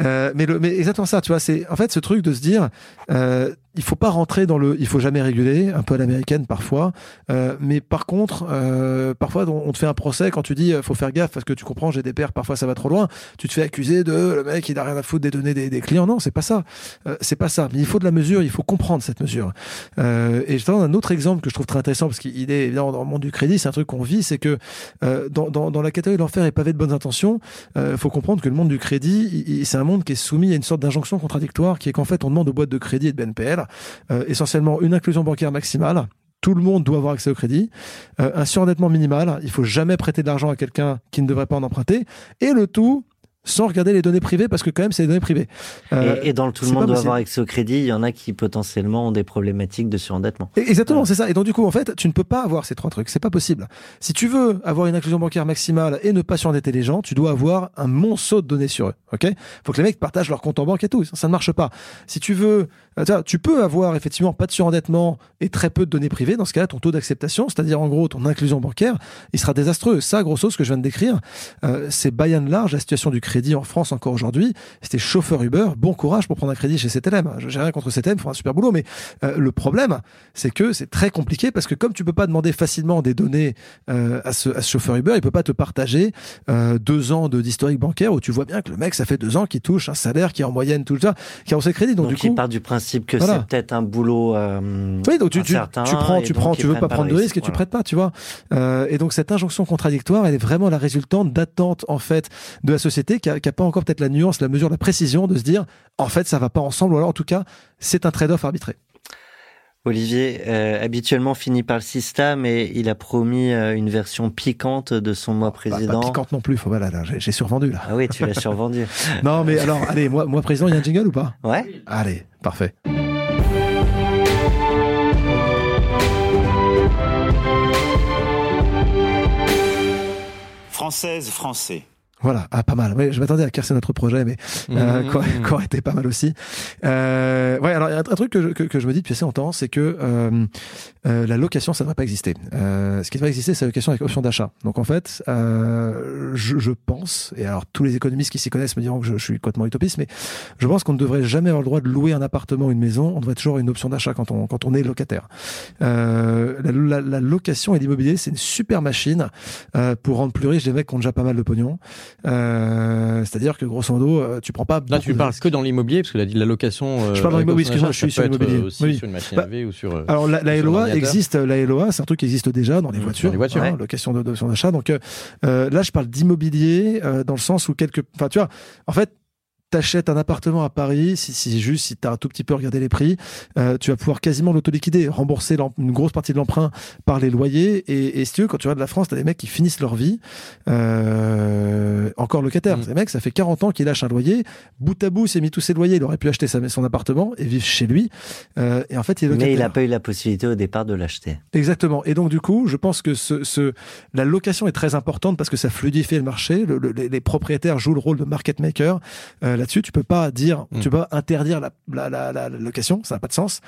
Euh, mais, le, mais exactement ça, tu vois, c'est en fait ce truc de se dire, euh, il faut pas rentrer dans le, il faut jamais réguler, un peu à l'américaine parfois. Euh, mais par contre, euh, parfois on te fait un procès quand tu dis, euh, faut faire gaffe parce que tu comprends, GDPR parfois ça va trop loin. Tu te fais accuser de le mec il a rien à foutre des données des, des clients. Non, c'est pas ça. Euh, c'est pas ça. Mais il faut de la mesure, il faut comprendre cette mesure. Euh, et je donne un autre exemple que je trouve très intéressant parce qu'il est évidemment dans le monde du crédit, c'est un truc qu'on vit, c'est que euh, dans, dans, dans la catégorie de l'enfer et pavé de bonnes intentions, il faut comprendre que le monde du crédit, c'est un monde qui est soumis à une sorte d'injonction contradictoire, qui est qu'en fait, on demande aux boîtes de crédit et de BNPL euh, essentiellement une inclusion bancaire maximale. Tout le monde doit avoir accès au crédit, euh, un surendettement minimal. Il faut jamais prêter de l'argent à quelqu'un qui ne devrait pas en emprunter, et le tout sans regarder les données privées, parce que quand même, c'est des données privées. Euh, Et, et dans le tout le monde doit avoir accès au crédit, il y en a qui potentiellement ont des problématiques de surendettement. Et- Exactement, c'est ça. Et donc du coup, en fait, tu ne peux pas avoir ces trois trucs. C'est pas possible. Si tu veux avoir une inclusion bancaire maximale et ne pas surendetter les gens, tu dois avoir un monceau de données sur eux. Ok? Faut que les mecs partagent leur compte en banque et tout. Ça, ça ne marche pas. Si tu veux tu vois, Tu peux avoir effectivement pas de surendettement et très peu de données privées. Dans ce cas-là, ton taux d'acceptation, c'est-à-dire en gros ton inclusion bancaire, il sera désastreux. Ça, grosso, ce que je viens de décrire, euh, c'est by and large la situation du crédit en France encore aujourd'hui. C'était chauffeur Uber. Bon courage pour prendre un crédit chez CTLM. Je n'ai rien contre CTLM, ils font un super boulot, mais euh, le problème, c'est que c'est très compliqué parce que comme tu peux pas demander facilement des données euh, à, ce, à ce chauffeur Uber, il peut pas te partager euh, deux ans de d'historique bancaire où tu vois bien que le mec, ça fait deux ans qu'il touche un salaire qui est en moyenne tout ça, qui a ses crédits. Donc, Donc, du coup, il part du principe que Voilà. c'est peut-être un boulot. euh, oui, donc tu, tu, tu prends, tu donc prends, tu veux pas prendre de risque et tu prêtes pas, tu vois. Euh, et donc cette injonction contradictoire, elle est vraiment la résultante d'attentes en fait de la société qui a, qui a pas encore peut-être la nuance, la mesure, la précision de se dire en fait ça va pas ensemble ou alors en tout cas c'est un trade-off arbitré. Olivier, euh, habituellement finit par le système et il a promis euh, une version piquante de son mois Bah, président. pas piquante non plus, faut voilà, là, j'ai j'ai survendu là. Ah oui, tu l'as survendu. Non mais alors allez, moi, moi président, il y a un jingle ou pas? Ouais. Allez, parfait. Française, français. Voilà, ah, pas mal. Ouais, je m'attendais à casser notre projet, mais euh, Mmh. quoi, quoi était pas mal aussi. Euh, ouais, alors il y a un, un truc que je, que, que je me dis depuis assez longtemps, c'est que euh, euh, la location, ça ne devrait pas exister. Euh, ce qui devrait exister, c'est la location avec option d'achat. Donc en fait, euh, je, je pense, et alors tous les économistes qui s'y connaissent me diront que je, je suis complètement utopiste, mais je pense qu'on ne devrait jamais avoir le droit de louer un appartement ou une maison. On devrait toujours avoir une option d'achat quand on quand on est locataire. Euh, la, la- la location et l'immobilier, c'est une super machine euh, pour rendre plus riches des mecs qui ont déjà pas mal de pognon. Euh, C'est-à-dire que grosso modo, euh, tu prends pas. Là, tu parles que dans l'immobilier, parce que la, la location. euh, Je parle dans l'immobilier, excuse-moi, je suis sur l'immobilier. euh, Aussi Oui. sur une machine Bah, à ou sur. euh, Alors la, la sur LOA existe, la LOA, c'est un truc qui existe déjà dans les Mmh, voitures, dans les voitures, hein, ouais. location de d'option d'achat. Donc euh, euh, là, je parle d'immobilier euh, dans le sens où quelque, enfin tu vois, en fait. T'achètes un appartement à Paris, si, si juste si t'as un tout petit peu regardé les prix, euh, tu vas pouvoir quasiment l'autoliquider, rembourser une grosse partie de l'emprunt par les loyers. Et, et si tu veux, quand tu regardes la France, t'as des mecs qui finissent leur vie euh, encore locataires. Mm. Ces mecs, ça fait 40 ans qu'ils lâchent un loyer, bout à bout, s'est mis tous ses loyers, il aurait pu acheter sa, son appartement et vivre chez lui. Euh, et en fait, il est locataire. Mais il n'a pas eu la possibilité au départ de l'acheter. Exactement. Et donc du coup, je pense que ce, ce, la location est très importante parce que ça fluidifie le marché. Le- le- les, les propriétaires jouent le rôle de market maker euh, là-dessus. Tu peux pas dire, Mm. tu peux pas interdire la, la, la, location, ça n'a pas de sens.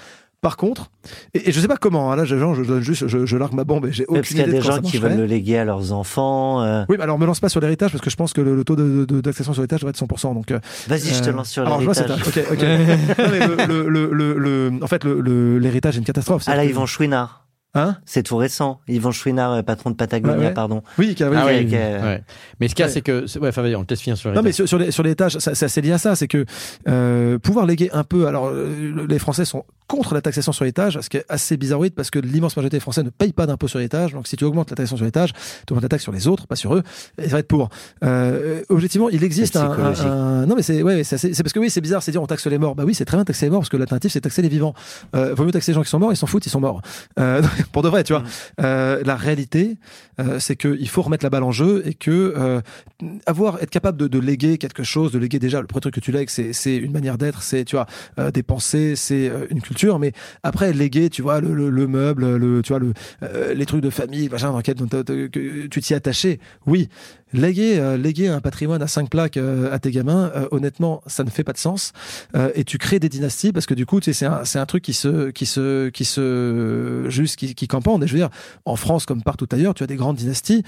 Par contre, et, et je sais pas comment. hein, là, je, je donne juste, je, je largue ma bombe et j'ai aucune parce qu'il y a idée des de gens qui veulent le léguer à leurs enfants. euh. Oui, mais alors me lance pas sur l'héritage parce que je pense que le, le taux de, de, d'accession sur l'héritage va être 100%. Donc, euh, Vas-y, je te euh, lance sur alors, je vois, l'héritage. ok, ok. Non, mais le, le, le, le, le- en fait, l'héritage est une catastrophe. Ah là, Yvan Chouinard. Hein C'est tout récent. Yvan Chouinard, euh, patron de Patagonia, Ouais, ouais. pardon. Oui, qui a- Ah qui a- oui, Avec, euh, ouais. Mais ce qu'il y a, c'est que. Ouais, enfin, on laisse finir sur les Non, mais sur, sur les, sur les ça, ça, c'est lié à ça. C'est que euh, pouvoir léguer un peu. Alors, euh, les Français sont contre la taxation sur l'étage, ce qui est assez bizarroïde parce que l'immense majorité des Français ne payent pas d'impôt sur l'étage. Donc, si tu augmentes la taxation sur l'étage, tu augmentes la taxe sur les autres, pas sur eux, et ça va être pour. Euh, objectivement, il existe un, un- Non, mais c'est ouais, c'est parce que oui, c'est bizarre, c'est dire on taxe les morts. Bah oui, c'est très bien de taxer les morts parce que l'alternative c'est taxer les vivants. Euh, vaut mieux taxer les gens qui sont morts, ils s'en foutent, ils sont morts. Euh, pour de vrai, tu vois. Euh, la réalité, euh, c'est qu'il faut remettre la balle en jeu et que euh, avoir être capable de, de léguer quelque chose, de léguer déjà le premier truc que tu lègues, c'est une manière d'être, c'est tu vois euh, des pensées, c'est une culture. Mais après léguer, tu vois le, le, le meuble, le tu vois le euh, les trucs de famille, machin dans lequel tu t'y attaché. Oui, léguer euh, léguer un patrimoine à cinq plaques euh, à tes gamins, honnêtement, ça ne fait pas de sens. Et tu crées des dynasties parce que du coup, tu c'est un c'est un truc qui se qui se qui se juste qui qui campande. Et je veux dire, en France comme partout ailleurs, tu as des grandes dynasties.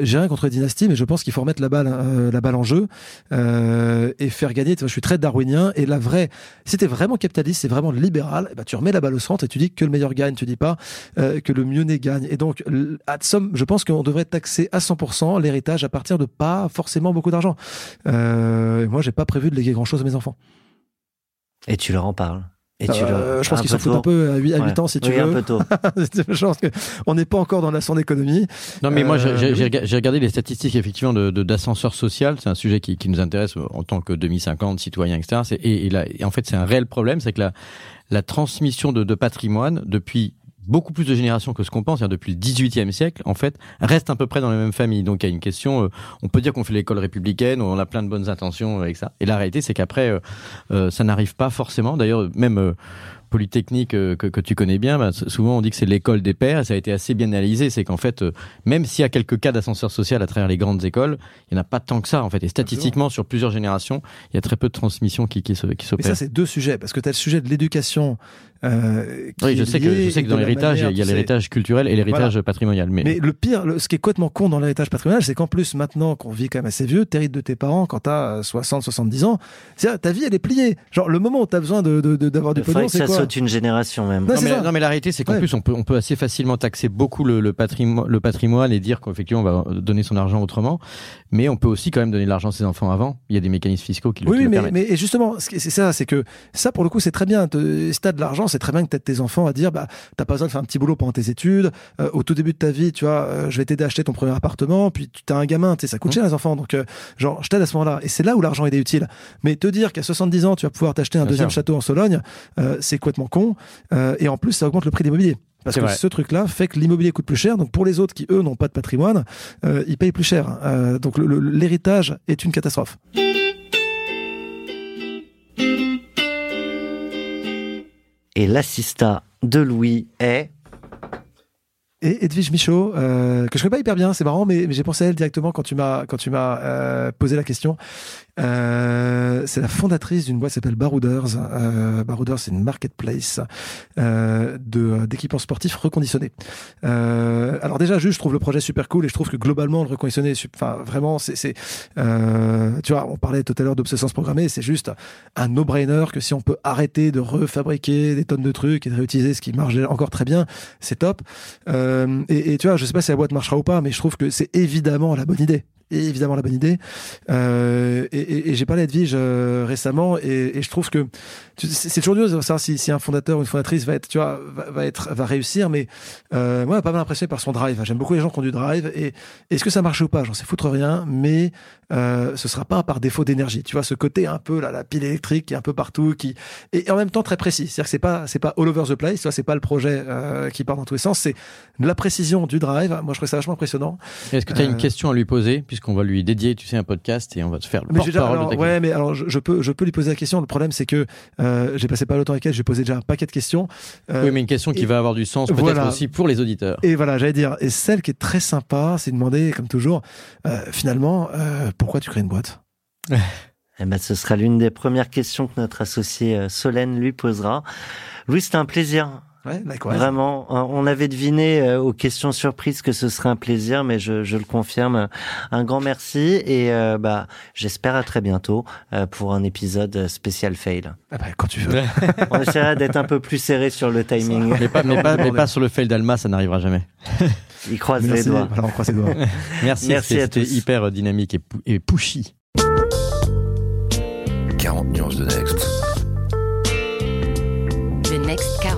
J'ai rien contre les dynasties, mais je pense qu'il faut remettre la balle, la balle en jeu et faire gagner. Tu vois, je suis très darwinien et la vraie, si t'es vraiment capitaliste, c'est vraiment libéral, eh ben, tu remets la balle au centre et tu dis que le meilleur gagne. Tu dis pas euh, que le mieux né gagne. Et donc, à somme, je pense qu'on devrait taxer à 100% l'héritage à partir de pas forcément beaucoup d'argent. Euh, moi, j'ai pas prévu de léguer grand chose à mes enfants. Et tu leur en parles. Et tu Euh, je pense qu'ils s'en foutent un peu à 8, à Ouais. huit ans si tu oui, veux. un peu tôt. je pense que on n'est pas encore dans la son économie. Non, mais moi, j'ai- Euh, j'ai regardé les statistiques effectivement de de- d'ascenseur social. C'est un sujet qui, qui nous intéresse en tant que 2050, citoyens, etc. Et, et, là, et en fait, c'est un réel problème, c'est que la, la transmission de, patrimoine depuis beaucoup plus de générations que ce qu'on pense, depuis le 18e siècle, en fait, reste à peu près dans les mêmes familles. Donc, il y a une question, euh, on peut dire qu'on fait l'école républicaine, on a plein de bonnes intentions avec ça. Et la réalité, c'est qu'après, euh, euh, ça n'arrive pas forcément. D'ailleurs, même... euh, Polytechnique que, que, tu connais bien, bah, souvent on dit que c'est l'école des pères. Et ça a été assez bien analysé. C'est qu'en fait, même s'il y a quelques cas d'ascenseur social à travers les grandes écoles, il n'y en a pas tant que ça en fait. Et statistiquement, sur plusieurs générations, il y a très peu de transmission qui, qui, qui s'opère. Mais ça, c'est deux sujets parce que tu as le sujet de l'éducation euh, oui, je sais, que, je sais que dans l'héritage, il y a l'héritage culturel et l'héritage patrimonial. Mais... mais... le pire, ce qui est complètement con dans l'héritage patrimonial, c'est qu'en plus, maintenant qu'on vit quand même assez vieux, t'hérites de tes parents quand t'as 60, 70 ans. Ta vie, elle est pliée. Genre, le moment où t'as besoin d'avoir de, de, de, du pognon, c'est quoi ça saute une génération même. Non, mais, non, mais, la réalité, c'est qu'en plus, on peut, on peut assez facilement taxer beaucoup le, le, patrimoine, le patrimoine et dire qu'effectivement, on va donner son argent autrement. Mais on peut aussi quand même donner de l'argent à ses enfants avant. Il y a des mécanismes fiscaux qui, oui, le, oui, mais, permettent. mais et justement, c'est ça, c'est que ça, pour le coup, c'est très bien. Si t'as de l'argent, c'est très bien que t'aides tes enfants à dire bah t'as pas besoin de faire un petit boulot pendant tes études. Euh, au tout début de ta vie tu vois euh, je vais t'aider à acheter ton premier appartement puis tu as un gamin tu sais ça coûte cher les enfants. Donc euh, genre je t'aide à ce moment-là. Et c'est là où l'argent est utile. Mais te dire qu'à 70 ans tu vas pouvoir t'acheter un deuxième château en Sologne c'est complètement con. Et en plus ça augmente le prix de l'immobilier. Parce que ce truc-là fait que l'immobilier coûte plus cher. Donc pour les autres qui, eux, n'ont pas de patrimoine, ils payent plus cher. donc l'héritage est une catastrophe. Et l'assistat de Louis est et Edwige Michaud, euh, que je connais pas hyper bien, c'est marrant, mais, j'ai pensé à elle directement quand tu m'as quand tu m'as euh, posé la question. Euh, c'est la fondatrice d'une boîte qui s'appelle Barouders. Euh, Barouders, c'est une marketplace euh, de d'équipements sportifs reconditionnés. Euh, alors déjà, juste, je trouve le projet super cool et je trouve que globalement, le reconditionné, enfin vraiment, c'est, euh, tu vois, on parlait tout à l'heure d'obsolescence programmée, c'est juste un no-brainer que si on peut arrêter de refabriquer des tonnes de trucs et de réutiliser ce qui marche encore très bien, c'est top. Euh, et, et, tu vois, je sais pas si la boîte marchera ou pas, mais je trouve que c'est évidemment la bonne idée évidemment la bonne idée. Euh, et, et, j'ai parlé à Edwige euh, récemment et, et, je trouve que c'est toujours dur de savoir si, si, un fondateur ou une fondatrice va être, tu vois, va, être, va réussir. Mais euh, moi, pas mal impressionné par son drive. J'aime beaucoup les gens qui ont du drive. Et est-ce que ça marche ou pas? J'en sais foutre rien. Mais euh, ce sera pas par défaut d'énergie. Tu vois, ce côté un peu là, la pile électrique qui est un peu partout, qui et en même temps très précis. C'est-à-dire que c'est pas c'est pas all over the place. Tu vois, c'est pas le projet euh, qui part dans tous les sens. C'est la précision du drive. Moi, je trouve ça vachement impressionnant. Est-ce que tu as une question à lui poser? Puisqu'on va lui dédier, tu sais, un podcast et on va te faire le porte-parole de Ouais, mais alors je, peux je peux lui poser la question. Le problème, c'est que euh, j'ai passé pas le temps avec elle. J'ai posé déjà un paquet de questions. oui, mais une question qui va avoir du sens peut-être aussi pour les auditeurs. Et voilà, j'allais dire. Et celle qui est très sympa, c'est de demander, comme toujours, finalement, pourquoi tu crées une boîte? Eh ben, ce sera l'une des premières questions que notre associé euh, Solène lui posera. Louis, c'était un plaisir. Ouais, Vraiment, on avait deviné euh, aux questions surprises que ce serait un plaisir, mais je, je le confirme. Un grand merci et euh, bah j'espère à très bientôt pour un épisode spécial fail. Ah bah, quand tu veux. on essaiera d'être un peu plus serré sur le timing. Mais pas, mais pas, mais pas sur le fail d'Alma, ça n'arrivera jamais. Il croise les doigts. on croise les doigts. merci, merci c'était hyper dynamique et, et pushy. 40 nuances de Next.